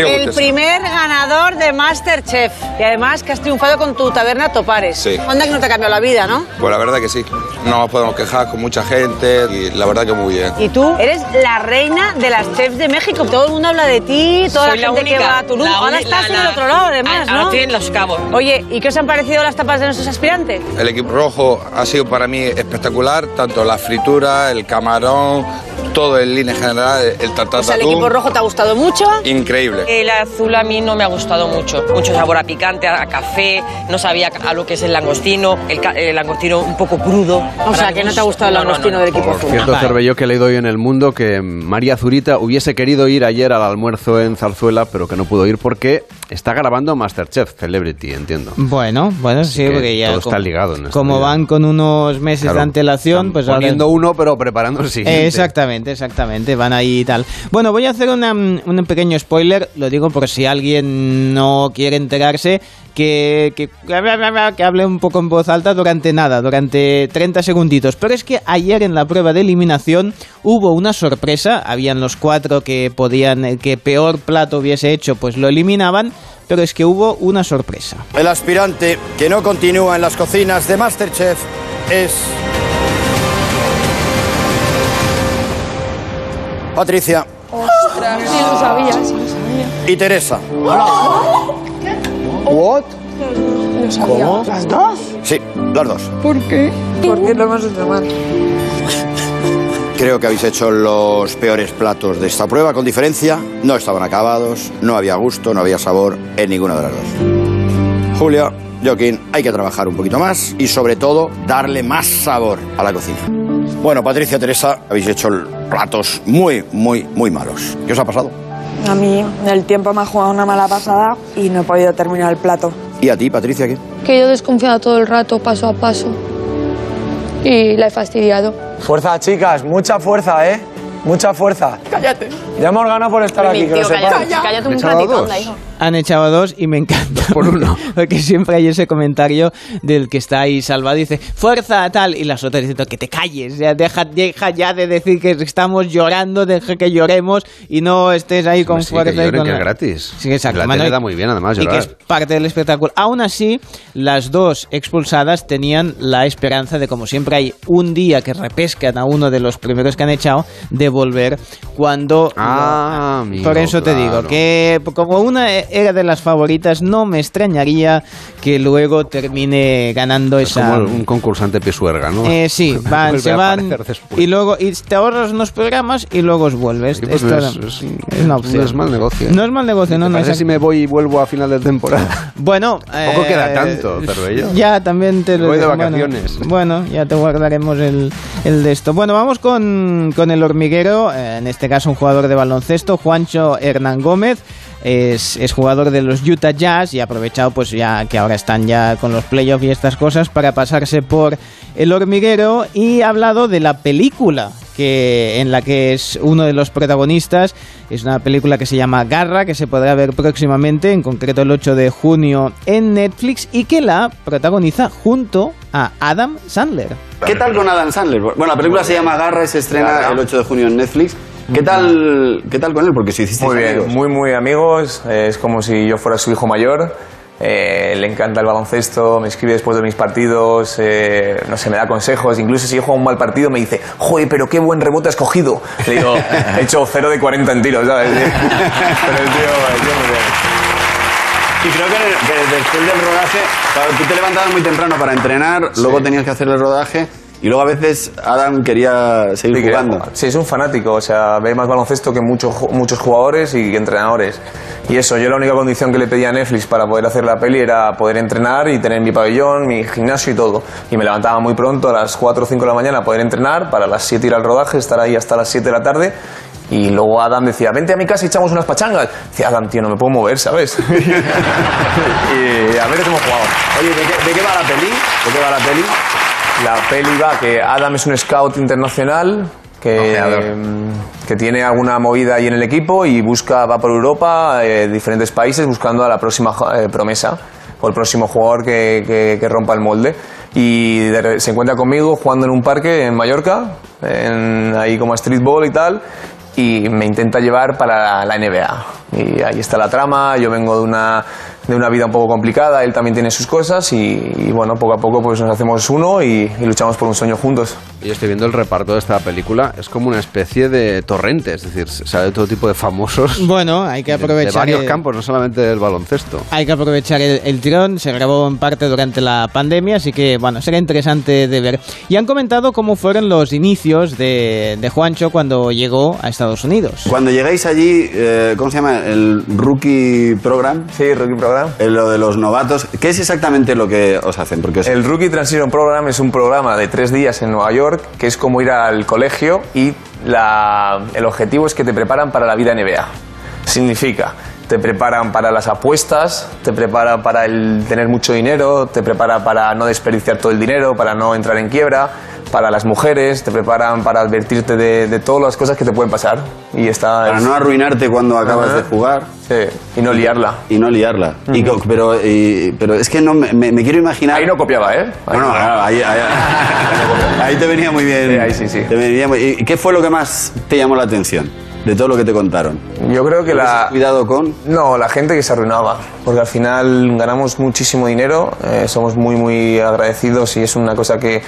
El primer ganador de Masterchef. Y además que has triunfado con tu taberna Topares. Sí. Onda que no te ha cambiado la vida, ¿no? Pues la verdad que sí. No nos podemos quejar con mucha gente y la verdad que muy bien. Y tú eres la reina de las chefs de México. Todo el mundo habla de ti, toda Soy la la gente que va a Tulum. la Ahora estás la- en el otro lado, además, Ahora ¿no? estoy en Los Cabos. Oye, ¿y qué os han parecido las tapas de nuestros aspirantes? El equipo rojo ha sido para mí espectacular, tanto la fritura, el camarón, todo en línea general, el tartar O sea, el equipo rojo te ha gustado mucho. Increíble. El azul a mí no me ha gustado mucho. Mucho sabor a picante, a café, no sabía a lo que es el langostino, el, ca- el langostino un poco crudo. O sea, que no te ha gustado el langostino del equipo Por azul. cierto, Cervelló, que he leído hoy en El Mundo que María Zurita hubiese querido ir ayer al almuerzo en Zarzuela, pero que no pudo ir porque está grabando Masterchef Celebrity, entiendo. Bueno, bueno, sí, que porque ya todo está ligado en esta como vida. van con unos meses Claro, de antelación, pues ahora- Poniendo uno, pero preparando el siguiente. Exactamente, exactamente, van ahí y tal. Bueno, voy a hacer un pequeño spoiler, lo digo por si alguien no quiere enterarse, que, que, que hable un poco en voz alta durante nada, durante 30 segunditos. Pero es que ayer en la prueba de eliminación hubo una sorpresa, habían los cuatro que podían, que peor plato hubiese hecho, pues lo eliminaban, pero es que hubo una sorpresa. El aspirante que no continúa en las cocinas de Masterchef es. Patricia Sí, lo sabía, sí, lo sabía. y Teresa. ¿What? Lo sabía. ¿Las dos? Sí, las dos. ¿Por qué? Porque lo hemos hecho mal. Creo que habéis hecho los peores platos de esta prueba, con diferencia. No estaban acabados, no había gusto, no había sabor en ninguna de las dos. Julia, Joaquín, hay que trabajar un poquito más y sobre todo darle más sabor a la cocina. Bueno, Patricia, Teresa, habéis hecho platos muy, muy, muy malos. ¿Qué os ha pasado? A mí el tiempo me ha jugado una mala pasada y no he podido terminar el plato. ¿Y a ti, Patricia, qué? Que yo he desconfiado todo el rato, paso a paso. Y la he fastidiado. Fuerza, chicas, mucha fuerza, ¿eh? Mucha fuerza. Cállate. Ya hemos ganado por estar aquí, que lo sepáis. cállate un ¿Han echado ratito, anda, hijo. Han echado dos y me encanta. [LAUGHS] Por uno. [LAUGHS] Porque siempre hay ese comentario del que está ahí salvado y dice, fuerza, tal. Y las otras diciendo, que te calles. Ya, deja, deja ya de decir que estamos llorando, deja que lloremos y no estés ahí con Sí, que fuerza. y lloren, con que es gratis. Sí, exacto. La Manuel. da muy bien, además, Y que llorar. es parte del espectáculo. Aún así, las dos expulsadas tenían la esperanza de, como siempre hay un día que repescan a uno de los primeros que han echado, de volver cuando... Ah, amigo, Por eso te digo, que como una era de las favoritas, no me extrañaría que luego termine ganando Es esa... como un concursante pisuerga, ¿no? Eh, sí, [LAUGHS] van, se van y luego y te ahorras unos programas y luego os vuelves. Pues Esto es, es, es- una opción. no es mal negocio. No es mal negocio, no, ¿Te no es- si me voy y vuelvo a final de temporada? [LAUGHS] Bueno, Poco eh, queda tanto, Cervello. Ya, también te lo Voy de vacaciones. Bueno, bueno, ya te guardaremos el, el de esto. Bueno, vamos con, con el hormiguero, eh, en este caso un jugador de baloncesto, Juancho Hernán Gómez. Es, es jugador de los Utah Jazz y ha aprovechado pues ya que ahora están ya con los playoffs y estas cosas para pasarse por el hormiguero y ha hablado de la película que en la que es uno de los protagonistas. Es una película que se llama Garra, que se podrá ver próximamente, en concreto el 8 de junio en Netflix, y que la protagoniza junto a Adam Sandler. ¿Qué tal con Adam Sandler? Bueno, la película se llama Garra y se estrena el 8 de junio en Netflix. ¿Qué tal, ¿Qué tal con él? Porque si hiciste Muy bien, amigos. muy, muy amigos. Es como si yo fuera su hijo mayor. Eh, le encanta el baloncesto, me escribe después de mis partidos, eh, no sé, me da consejos. Incluso si yo juego un mal partido, me dice, joder, pero qué buen rebote has cogido. Le digo, he hecho 0 de 40 en tiros, ¿sabes? [LAUGHS] pero el tío, el tío muy bien. Y creo que, que después del rodaje, claro, tú te levantabas muy temprano para entrenar, luego tenías que hacer el rodaje y luego a veces Adam quería seguir Sí, jugando. Sí, es un fanático, o sea, ve más baloncesto que muchos muchos jugadores y entrenadores. Y eso, yo la única condición que le pedía a Netflix para poder hacer la peli era poder entrenar y tener mi pabellón, mi gimnasio y todo. Y me levantaba muy pronto, a las 4 o 5 de la mañana, poder entrenar, para las 7 ir al rodaje, estar ahí hasta las 7 de la tarde. Y luego Adam decía, vente a mi casa y echamos unas pachangas. Decía, Adam, tío, no me puedo mover, ¿sabes? [LAUGHS] y a veces hemos jugado. Oye, ¿de qué, de qué va la peli? ¿De qué va la peli? La peli va que Adam es un scout internacional que, mm, que tiene alguna movida ahí en el equipo y busca, va por Europa, eh, diferentes países, buscando a la próxima eh, promesa o el próximo jugador que, que- que rompa el molde. Y de se encuentra conmigo jugando en un parque en Mallorca, en- ahí como streetball y tal, y me intenta llevar para la NBA. Y ahí está la trama, yo vengo de una, de una vida un poco complicada, él también tiene sus cosas y, y bueno, poco a poco pues nos hacemos uno y, y luchamos por un sueño juntos. Yo estoy viendo el reparto de esta película, es como una especie de torrente, es decir, sale todo tipo de famosos Bueno, hay que de- de aprovechar. varios el- campos, no solamente del baloncesto. Hay que aprovechar el, el tirón, se grabó en parte durante la pandemia, así que bueno, será interesante de ver. Y han comentado cómo fueron los inicios de, de Juancho cuando llegó a Estados Unidos. Cuando llegáis allí, eh, ¿cómo se llama? El Rookie Program. Sí, Rookie Program. lo de los novatos. ¿Qué es exactamente lo que os hacen? Porque os- El Rookie Transition Program es un programa de tres días en Nueva York que es como ir al colegio y la- el objetivo es que te preparan para la vida NBA. Significa, te preparan para las apuestas, te preparan para el tener mucho dinero, te preparan para no desperdiciar todo el dinero, para no entrar en quiebra, para las mujeres, te preparan para advertirte de, de todas las cosas que te pueden pasar. Y está, Para no arruinarte cuando acabas de jugar. Sí, y no liarla. Y no liarla. Y co- pero, y- pero es que no me, me- quiero imaginar. Ahí no copiaba, ¿eh? Bueno, claro, ahí, ahí- [LAUGHS] ahí te venía muy bien. Sí, ahí sí, sí. Te venía muy- ¿Y qué fue lo que más te llamó la atención de todo lo que te contaron? Yo creo que la... Cuidado con... No, la gente que se arruinaba, porque al final ganamos muchísimo dinero, eh, somos muy, muy agradecidos y es una cosa que,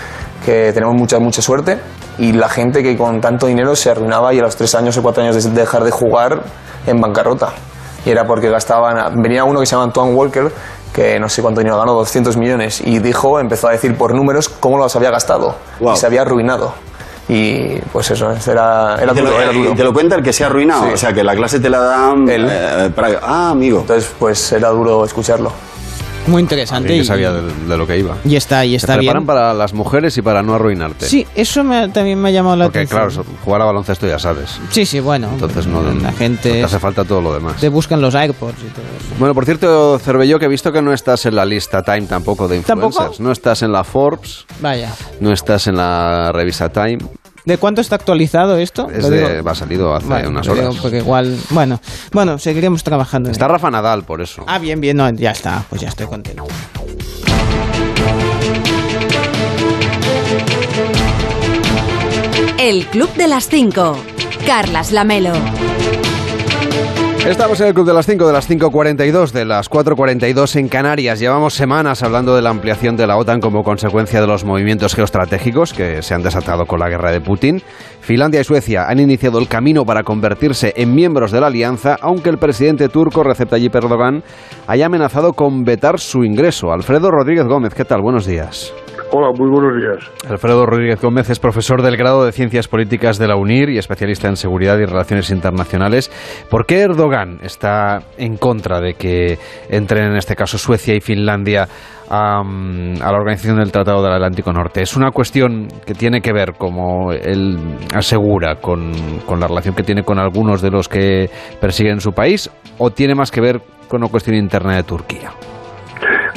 que tenemos mucha, mucha suerte. Y la gente que con tanto dinero se arruinaba y a los tres años o cuatro años de dejar de jugar en bancarrota. Y era porque gastaban... Venía uno que se llama Antoine Walker, que no sé cuánto dinero ganó, 200 millones, y dijo, empezó a decir por números cómo los había gastado. Y se había arruinado. Y pues eso, era, te, duro, lo, era duro. y te lo cuenta el que se ha arruinado. Sí. O sea, que la clase te la dan... eh, para- Ah, amigo. Entonces, pues era duro escucharlo. Muy interesante. Alguien que y- sabía de, de lo que iba. Y está, y Te está preparan bien. para las mujeres y para no arruinarte. Sí, eso me también me ha llamado la Porque atención. claro, jugar a baloncesto ya sabes. Sí, sí, bueno. Entonces no, la gente no te hace falta todo lo demás. te buscan los AirPods y todo eso. Bueno, por cierto, Cervelló, que he visto que no estás en la lista Time tampoco de ¿Tampoco? influencers. No estás en la Forbes, Vaya. no estás en la revista Time. ¿De cuánto está actualizado esto? Es de, va, salido hace Vale, unas digo horas. porque igual, bueno, bueno, seguiremos trabajando. en Está ello. Rafa Nadal, por eso. Ah, bien, bien, no, ya está, pues ya estoy contento. El Club de las 5. Carlas Lamelo. Estamos en el Club de las 5, de las 5.42, de las 4.42 en Canarias. Llevamos semanas hablando de la ampliación de la OTAN como consecuencia de los movimientos geoestratégicos que se han desatado con la guerra de Putin. Finlandia y Suecia han iniciado el camino para convertirse en miembros de la alianza, aunque el presidente turco Recep Tayyip Erdogan haya amenazado con vetar su ingreso. Alfredo Rodríguez Gómez, ¿qué tal? Buenos días. Hola, muy buenos días. Alfredo Rodríguez Gómez es profesor del grado de Ciencias Políticas de la UNIR y especialista en seguridad y relaciones internacionales. ¿Por qué Erdogan está en contra de que entren, en este caso, Suecia y Finlandia a, la organización del Tratado del Atlántico Norte? ¿Es una cuestión que tiene que ver, como él asegura, con, con la relación que tiene con algunos de los que persiguen su país o tiene más que ver con una cuestión interna de Turquía?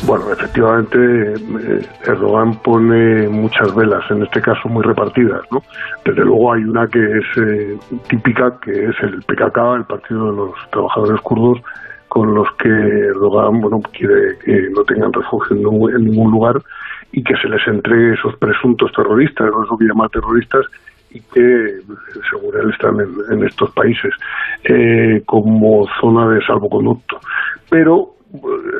Bueno, efectivamente, eh, Erdogan pone muchas velas, en este caso muy repartidas, ¿no? Desde luego hay una que es eh, típica, que es el PKK, el Partido de los Trabajadores Kurdos, con los que Erdogan, bueno, quiere que no tengan refugio en ningún, en lugar y que se les entregue esos presuntos terroristas, no es lo que llama terroristas, y que, según él, están en, estos países eh, como zona de salvoconducto. Pero,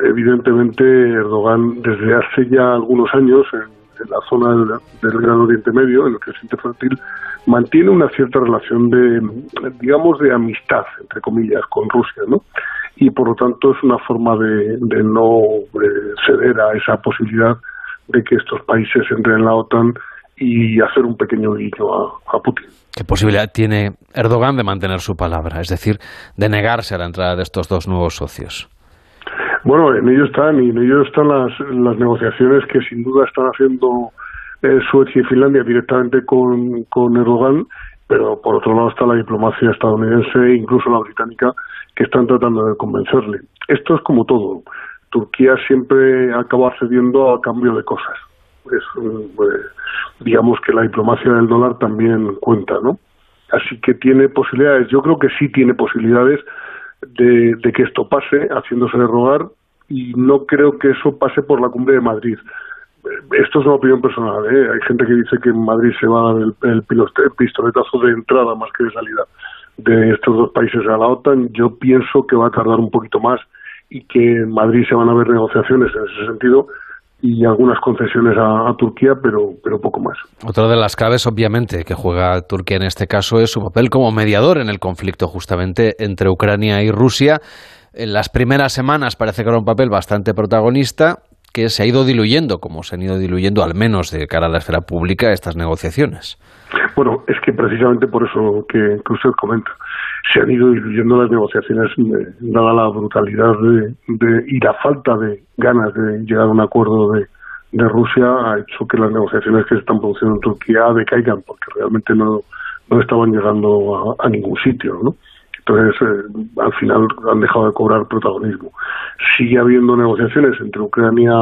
evidentemente, Erdogan, desde hace ya algunos años, en, la zona del, Gran Oriente Medio, en el que siente fértil, mantiene una cierta relación de, digamos, de amistad, entre comillas, con Rusia, ¿no? Y por lo tanto es una forma de, no ceder a esa posibilidad de que estos países entren en la OTAN y hacer un pequeño guiño a, Putin. ¿Qué posibilidad tiene Erdogan de mantener su palabra? Es decir, de negarse a la entrada de estos dos nuevos socios. Bueno, en ello están, y en ello están las, las negociaciones que sin duda están haciendo eh, Suecia y Finlandia directamente con, con Erdogan, pero por otro lado está la diplomacia estadounidense e incluso la británica que están tratando de convencerle. Esto es como todo. Turquía siempre acaba cediendo a cambio de cosas es, pues, digamos que la diplomacia del dólar también cuenta, ¿no? Así que tiene posibilidades, yo creo que sí tiene posibilidades de, que esto pase, haciéndose rogar, y no creo que eso pase por la cumbre de Madrid. Esto es una opinión personal, ¿eh? Hay gente que dice que en Madrid se va a dar el, pistoletazo de entrada más que de salida de estos dos países a la OTAN. Yo pienso que va a tardar un poquito más y que en Madrid se van a ver negociaciones en ese sentido, y algunas concesiones a, Turquía, pero, pero poco más. Otra de las claves, obviamente, que juega Turquía en este caso es su papel como mediador en el conflicto justamente entre Ucrania y Rusia. En las primeras semanas parece que era un papel bastante protagonista que se ha ido diluyendo, como se han ido diluyendo al menos de cara a la esfera pública estas negociaciones. Bueno, es que precisamente por eso que, que usted comenta se han ido diluyendo las negociaciones eh, dada la brutalidad de, y la falta de ganas de llegar a un acuerdo de, Rusia ha hecho que las negociaciones que se están produciendo en Turquía decaigan porque realmente no, no estaban llegando a, ningún sitio, ¿no? Entonces, eh, al final han dejado de cobrar protagonismo. Sigue habiendo negociaciones entre Ucrania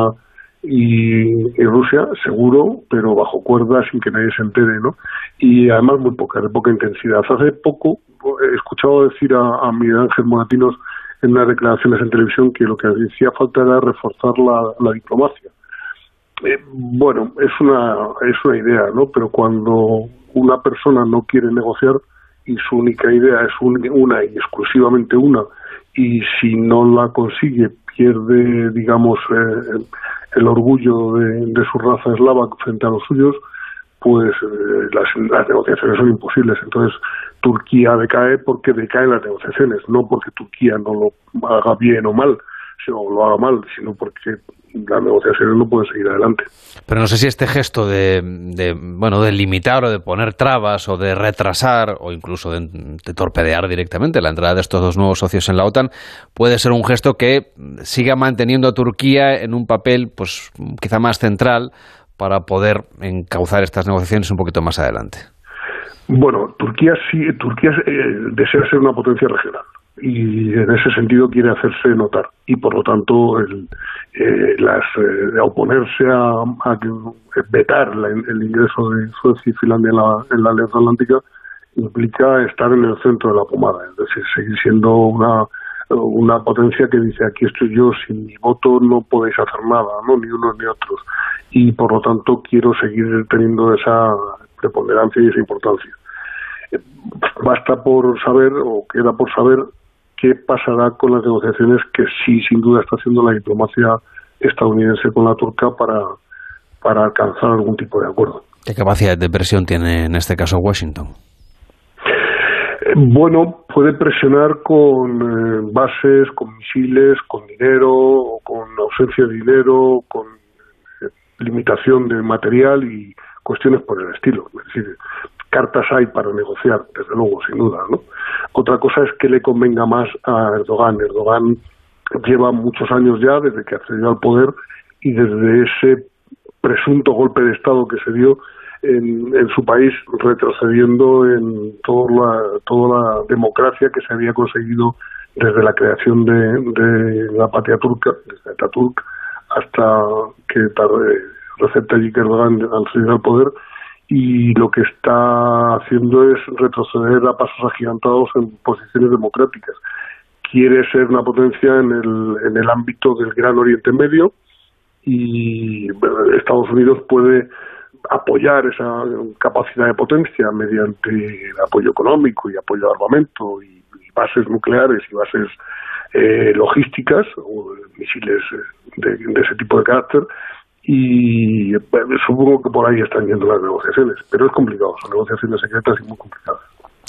y, Rusia, seguro, pero bajo cuerda, sin que nadie se entere, ¿no? Y además muy poca, de poca intensidad. Hace poco he escuchado decir a, Miguel Ángel Moratinos en unas declaraciones en televisión que lo que hacía falta era reforzar la, diplomacia. Eh, bueno, es una, es una idea, ¿no? Pero cuando una persona no quiere negociar y su única idea es una y exclusivamente una, y si no la consigue pierde, digamos, eh, el orgullo de, su raza eslava frente a los suyos, pues eh, las, negociaciones son imposibles. Entonces, Turquía decae porque decaen las negociaciones, no porque Turquía no lo haga bien o mal, o lo haga mal, sino porque las negociaciones no pueden seguir adelante. Pero no sé si este gesto de, bueno de limitar o de poner trabas o de retrasar o incluso de, torpedear directamente la entrada de estos dos nuevos socios en la OTAN puede ser un gesto que siga manteniendo a Turquía en un papel pues quizá más central para poder encauzar estas negociaciones un poquito más adelante. Bueno, Turquía sí, Turquía eh, desea ser una potencia regional y en ese sentido quiere hacerse notar. Y por lo tanto el, eh, las eh, oponerse a, vetar el ingreso de Suecia y Finlandia en la, en la Alianza Atlántica implica estar en el centro de la pomada, es decir, seguir siendo una una potencia que dice aquí estoy yo, sin mi voto no podéis hacer nada, no ni unos ni otros. Y por lo tanto quiero seguir teniendo esa preponderancia y esa importancia. Eh, basta por saber o queda por saber qué pasará con las negociaciones que sí, sin duda, está haciendo la diplomacia estadounidense con la turca para, para alcanzar algún tipo de acuerdo. ¿Qué capacidad de presión tiene en este caso Washington? Eh, bueno, puede presionar con eh, bases, con misiles, con dinero, con ausencia de dinero, con eh, limitación de material y cuestiones por el estilo. Es decir, cartas hay para negociar, desde luego, sin duda, ¿no? Otra cosa es que le convenga más a Erdogan. Erdogan lleva muchos años ya desde que accedió al poder y desde ese presunto golpe de Estado que se dio en, en su país, retrocediendo en toda la, toda la democracia que se había conseguido desde la creación de, la patria turca, desde Ataturk, hasta que Recep Tayyip Erdogan al salir al poder, y lo que está haciendo es retroceder a pasos agigantados en posiciones democráticas. Quiere ser una potencia en el, ámbito del Gran Oriente Medio y Estados Unidos puede apoyar esa capacidad de potencia mediante apoyo económico y apoyo de armamento y, bases nucleares y bases eh, logísticas o misiles de, ese tipo de carácter y supongo que por ahí están yendo las negociaciones, pero es complicado, son negociaciones secretas y muy complicadas.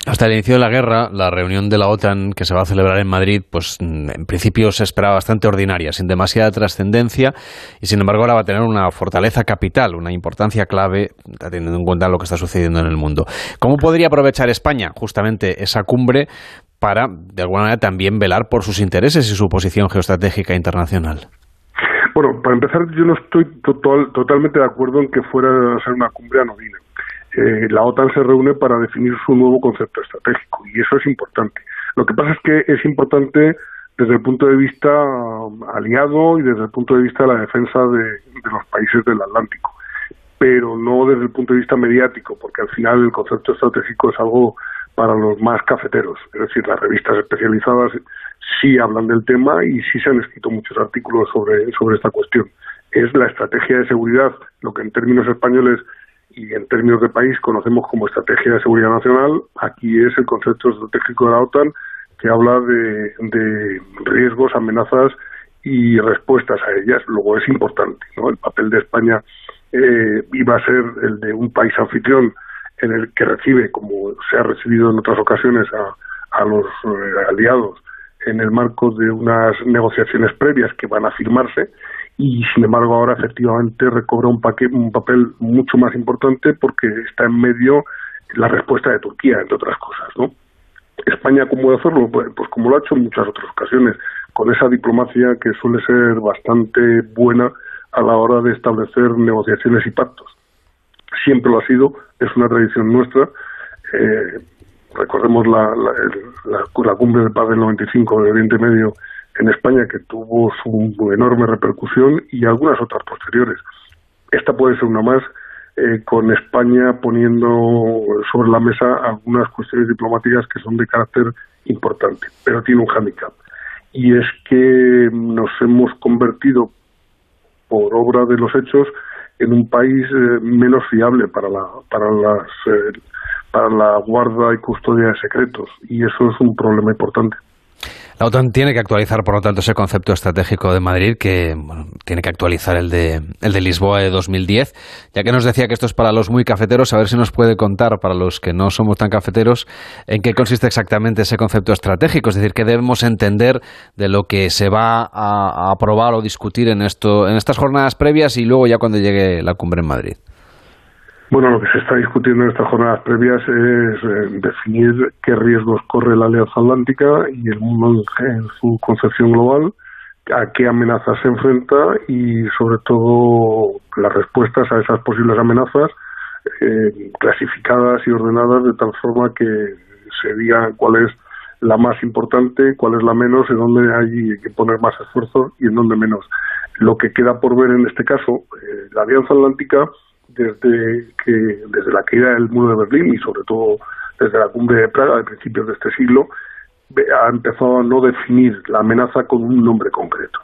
Hasta el inicio de la guerra, la reunión de la OTAN que se va a celebrar en Madrid, pues en principio se esperaba bastante ordinaria, sin demasiada trascendencia, y sin embargo ahora va a tener una fortaleza capital, una importancia clave, teniendo en cuenta lo que está sucediendo en el mundo. ¿Cómo podría aprovechar España justamente esa cumbre para, de alguna manera, también velar por sus intereses y su posición geoestratégica internacional? Bueno, para empezar, yo no estoy totalmente de acuerdo en que fuera a ser una cumbre anodina eh, la OTAN se reúne para definir su nuevo concepto estratégico y eso es importante. Lo que pasa es que es importante desde el punto de vista um, aliado y desde el punto de vista de la defensa de, los países del Atlántico, pero no desde el punto de vista mediático, porque al final el concepto estratégico es algo para los más cafeteros, es decir, las revistas especializadas sí hablan del tema y sí se han escrito muchos artículos sobre, sobre esta cuestión. Es la estrategia de seguridad, lo que en términos españoles y en términos de país conocemos como Estrategia de Seguridad Nacional. Aquí es el concepto estratégico de la OTAN que habla de, riesgos, amenazas y respuestas a ellas. Luego es importante, ¿no? El papel de España eh, iba a ser el de un país anfitrión en el que recibe, como se ha recibido en otras ocasiones, a, los eh, aliados en el marco de unas negociaciones previas que van a firmarse y sin embargo ahora efectivamente recobra un, un papel mucho más importante porque está en medio la respuesta de Turquía, entre otras cosas, ¿no? España, ¿cómo puede hacerlo? Pues como lo ha hecho en muchas otras ocasiones, con esa diplomacia que suele ser bastante buena a la hora de establecer negociaciones y pactos. Siempre lo ha sido, es una tradición nuestra. Eh, recordemos la, la, la, cumbre de paz del 95 de Oriente Medio en España que tuvo su enorme repercusión y algunas otras posteriores. Esta puede ser una más, eh, con España poniendo sobre la mesa algunas cuestiones diplomáticas que son de carácter importante, pero tiene un hándicap. Y es que nos hemos convertido, por obra de los hechos, en un país eh, menos fiable para la, para las, eh, para la guarda y custodia de secretos. Y eso es un problema importante. La OTAN tiene que actualizar, por lo tanto, ese concepto estratégico de Madrid, que tiene que actualizar el de, el de Lisboa de 2010. Ya que nos decía que esto es para los muy cafeteros, a ver si nos puede contar, para los que no somos tan cafeteros, en qué consiste exactamente ese concepto estratégico. Es decir, qué debemos entender de lo que se va a, a aprobar o discutir en, esto, en estas jornadas previas y luego ya cuando llegue la cumbre en Madrid. Bueno, lo que se está discutiendo en estas jornadas previas es eh, definir qué riesgos corre la Alianza Atlántica y el mundo en, su concepción global, a qué amenazas se enfrenta y, sobre todo, las respuestas a esas posibles amenazas eh, clasificadas y ordenadas de tal forma que se diga cuál es la más importante, cuál es la menos, en dónde hay que poner más esfuerzo y en dónde menos. Lo que queda por ver en este caso, eh, la Alianza Atlántica desde que desde la caída del muro de Berlín y sobre todo desde la cumbre de Praga a principios de este siglo ha empezado a no definir la amenaza con un nombre concreto.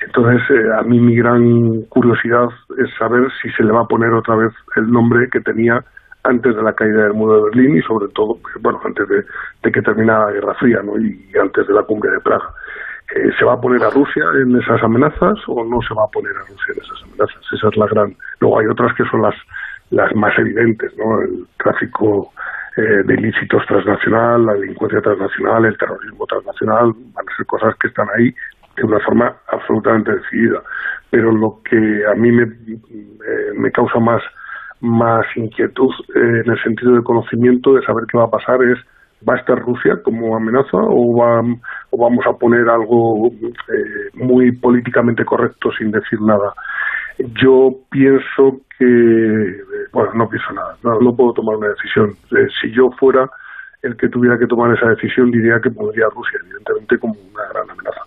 Entonces, eh, a mí mi gran curiosidad es saber si se le va a poner otra vez el nombre que tenía antes de la caída del muro de Berlín y sobre todo, bueno, antes de, de que terminara la Guerra Fría ¿no? y antes de la cumbre de Praga. Eh, ¿Se va a poner a Rusia en esas amenazas o no se va a poner a Rusia en esas amenazas? Esa es la gran. Luego hay otras que son las, las más evidentes, ¿no? El tráfico eh, de ilícitos transnacional, la delincuencia transnacional, el terrorismo transnacional, van a ser cosas que están ahí de una forma absolutamente decidida. Pero lo que a mí me, eh, me causa más, más inquietud en el sentido de conocimiento, de saber qué va a pasar, es ¿Va a estar Rusia como amenaza o, o vamos a poner algo eh, muy políticamente correcto sin decir nada? Yo pienso que, bueno, no pienso nada, no, puedo tomar una decisión. Eh, si yo fuera el que tuviera que tomar esa decisión, diría que pondría a Rusia, evidentemente, como una gran amenaza.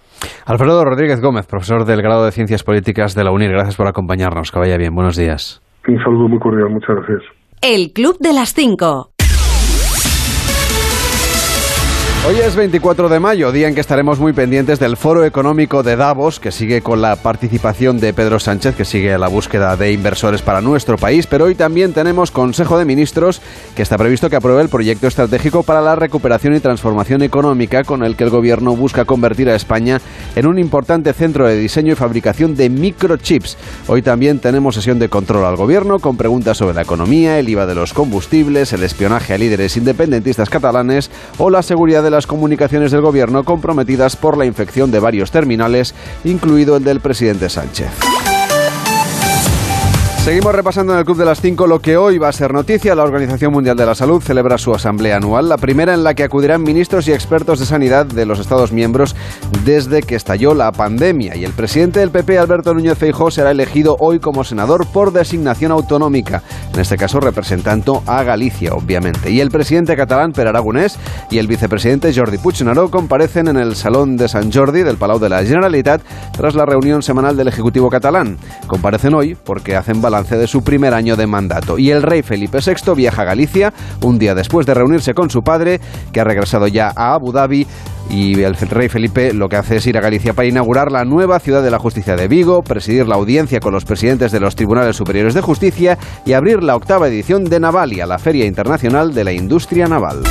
Alfredo Rodríguez Gómez, profesor del grado de Ciencias Políticas de la UNIR, gracias por acompañarnos. Que vaya bien, buenos días. Un saludo muy cordial, muchas gracias. El Club de las Cinco. Hoy es 24 de mayo, día en que estaremos muy pendientes del Foro Económico de Davos, que sigue con la participación de Pedro Sánchez, que sigue la búsqueda de inversores para nuestro país, pero hoy también tenemos Consejo de Ministros, que está previsto que apruebe el proyecto estratégico para la recuperación y transformación económica, con el que el Gobierno busca convertir a España en un importante centro de diseño y fabricación de microchips. Hoy también tenemos sesión de control al Gobierno, con preguntas sobre la economía, el IVA de los combustibles, el espionaje a líderes independentistas catalanes o la seguridad de las comunicaciones del gobierno comprometidas por la infección de varios terminales, incluido el del presidente Sánchez. Seguimos repasando en el Club de las 5 lo que hoy va a ser noticia. La Organización Mundial de la Salud celebra su asamblea anual, la primera en la que acudirán ministros y expertos de sanidad de los Estados miembros desde que estalló la pandemia. Y el presidente del PP, Alberto Núñez Feijóo, será elegido hoy como senador por designación autonómica, en este caso representando a Galicia, obviamente. Y el presidente catalán, Per Aragonés, y el vicepresidente Jordi Puigneró comparecen en el Salón de San Jordi del Palau de la Generalitat tras la reunión semanal del Ejecutivo catalán. Comparecen hoy porque hacen balance de su primer año de mandato. Y el rey Felipe VI viaja a Galicia un día después de reunirse con su padre, que ha regresado ya a Abu Dhabi. Y el rey Felipe lo que hace es ir a Galicia para inaugurar la nueva ciudad de la justicia de Vigo, presidir la audiencia con los presidentes de los tribunales superiores de justicia y abrir la octava edición de Navalia, la Feria Internacional de la Industria Naval.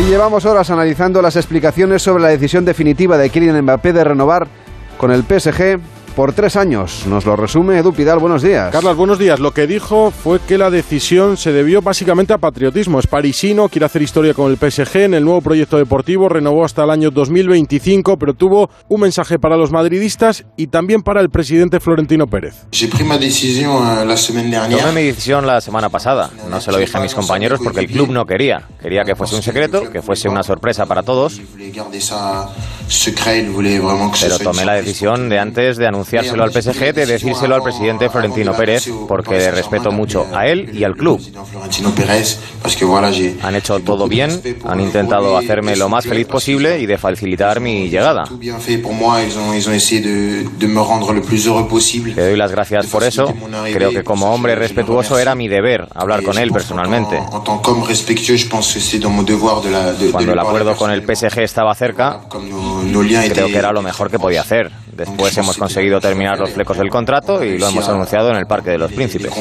Y llevamos horas analizando las explicaciones sobre la decisión definitiva de Kylian Mbappé de renovar con el PSG por tres años. Nos lo resume Edu Pidal. Buenos días. Carlos, buenos días. Lo que dijo fue que la decisión se debió básicamente a patriotismo. Es parisino, quiere hacer historia con el PSG en el nuevo proyecto deportivo, renovó hasta el año 2025, pero tuvo un mensaje para los madridistas y también para el presidente Florentino Pérez. Tomé mi decisión la semana pasada. No se lo dije a mis compañeros porque el club no quería. Quería que fuese un secreto, que fuese una sorpresa para todos. Pero tomé la decisión de antes de anunciárselo al PSG, de decírselo al presidente Florentino Pérez, porque le respeto mucho a él y al club. Han hecho todo bien, han intentado hacerme lo más feliz posible y de facilitar mi llegada. Le doy las gracias por eso. Creo que como hombre respetuoso era mi deber hablar con él personalmente. Cuando el acuerdo con el PSG estaba cerca, creo que era lo mejor que podía hacer. Después hemos conseguido terminar los flecos del contrato y lo hemos anunciado en el Parque de los Príncipes.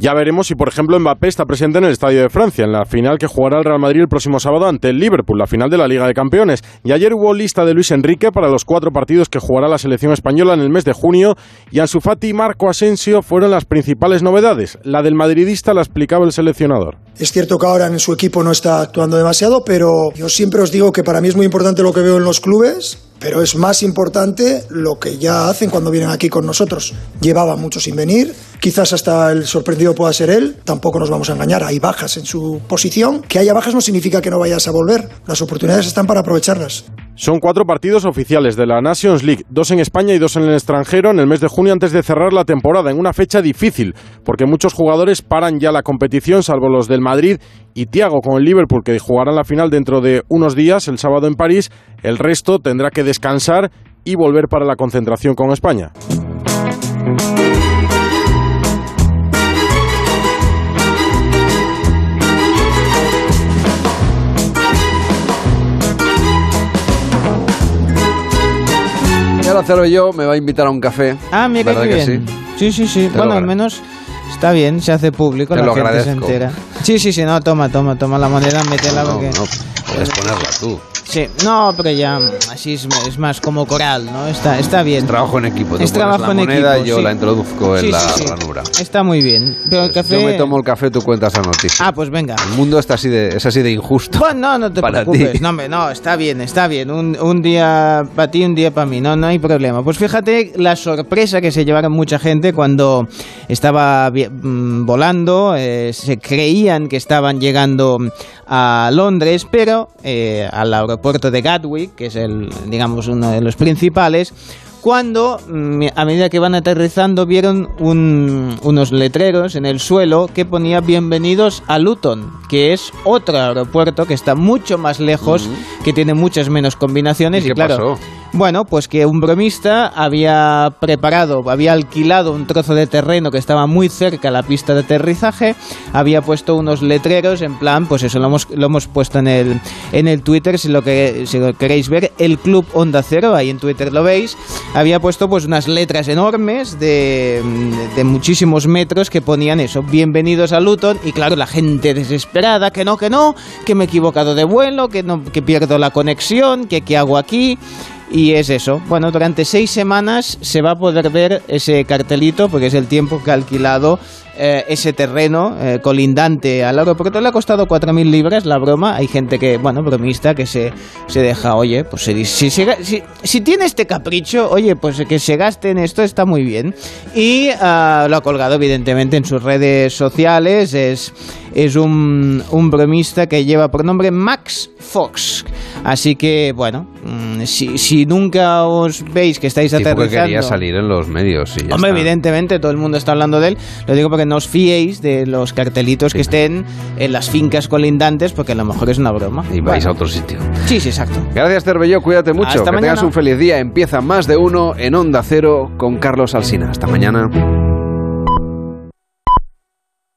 Ya veremos si, por ejemplo, Mbappé está presente en el Estadio de Francia, en la final que jugará el Real Madrid el próximo sábado ante el Liverpool, la final de la Liga de Campeones. Y ayer hubo lista de Luis Enrique para los cuatro partidos que jugará la selección española en el mes de junio. Y Ansu Fati y Marco Asensio fueron las principales novedades. La del madridista la explicaba el seleccionador. Es cierto que ahora en su equipo no está actuando demasiado, pero yo siempre os digo que para mí es muy importante lo que veo en los clubes pero es más importante lo que ya hacen cuando vienen aquí con nosotros. Llevaba mucho sin venir, quizás hasta el sorprendido pueda ser él, tampoco nos vamos a engañar, hay bajas en su posición. Que haya bajas no significa que no vayas a volver, las oportunidades están para aprovecharlas. Son cuatro partidos oficiales de la Nations League, dos en España y dos en el extranjero en el mes de junio antes de cerrar la temporada, en una fecha difícil, porque muchos jugadores paran ya la competición, salvo los del Madrid y Thiago con el Liverpool, que jugarán la final dentro de unos días, el sábado en París. El resto tendrá que descansar y volver para la concentración con España. Y ahora Cero yo me va a invitar a un café. Ah, mira ¿Verdad qué que bien. sí? Sí, sí, Bueno, al menos está bien, se hace público, Te la lo gente se entera. Sí, sí, sí, no, toma, toma, toma la moneda, métela No, porque... no, puedes ponerla tú. Sí, no, pero ya así es, es más como coral, ¿no? Está, está bien. Trabajo en equipo. Es trabajo la en moneda, equipo, yo sí. la introduzco en Sí, la sí, ranura. Está muy bien. Pero el café... Yo me tomo el café, tú cuentas la noticia. Ah, pues venga. El mundo está así de, es así de injusto. Bueno, no, no te Para preocupes. ti. No, hombre, no, está bien, está bien. Un, un día para ti, un día para mí. No, no hay problema. Pues fíjate la sorpresa que se llevaron mucha gente cuando estaba mm, volando. eh, se creían que estaban llegando a Londres, pero eh, al aeropuerto de Gatwick, que es el, digamos, uno de los principales. Cuando, mm, a medida que van aterrizando, vieron un- unos letreros en el suelo que ponía bienvenidos a Luton, que es otro aeropuerto que está mucho más lejos, que tiene muchas menos combinaciones. ¿Y Y, qué claro, pasó? Bueno, pues que un bromista había preparado, había alquilado un trozo de terreno que estaba muy cerca a la pista de aterrizaje, había puesto unos letreros en plan, pues eso lo hemos, lo hemos puesto en el, en el Twitter, si lo, que, queréis ver, el Club Onda Cero, ahí en Twitter lo veis, había puesto pues unas letras enormes de, de muchísimos metros que ponían eso, bienvenidos a Luton, y claro, la gente desesperada, que no, que no, que me he equivocado de vuelo, que, no, que pierdo la conexión, que qué hago aquí. Y es eso. Bueno, durante seis semanas se va a poder ver ese cartelito porque es el tiempo que ha alquilado eh, ese terreno eh, colindante al aeropuerto. Le ha costado 4.000 libras la broma. Hay gente que, bueno, bromista, que se, se deja, oye, pues se dice, si, si, si, tiene este capricho, oye, pues que se gaste en esto está muy bien. Y uh, lo ha colgado evidentemente en sus redes sociales. Es, es un, un bromista que lleva por nombre Max Fox. Así que, bueno, mm, si, si nunca os veis que estáis aterrizando... que quería salir en los medios. Y ya Hombre, está. evidentemente todo el mundo está hablando de él. Lo digo porque no os fiéis de los cartelitos que estén en las fincas colindantes, porque a lo mejor es una broma. Y vais a otro sitio. Sí, sí, exacto. Gracias, Terbello. Cuídate mucho. Hasta que tengas un feliz día. Empieza más de uno en Onda Cero con Carlos Alsina. Hasta mañana.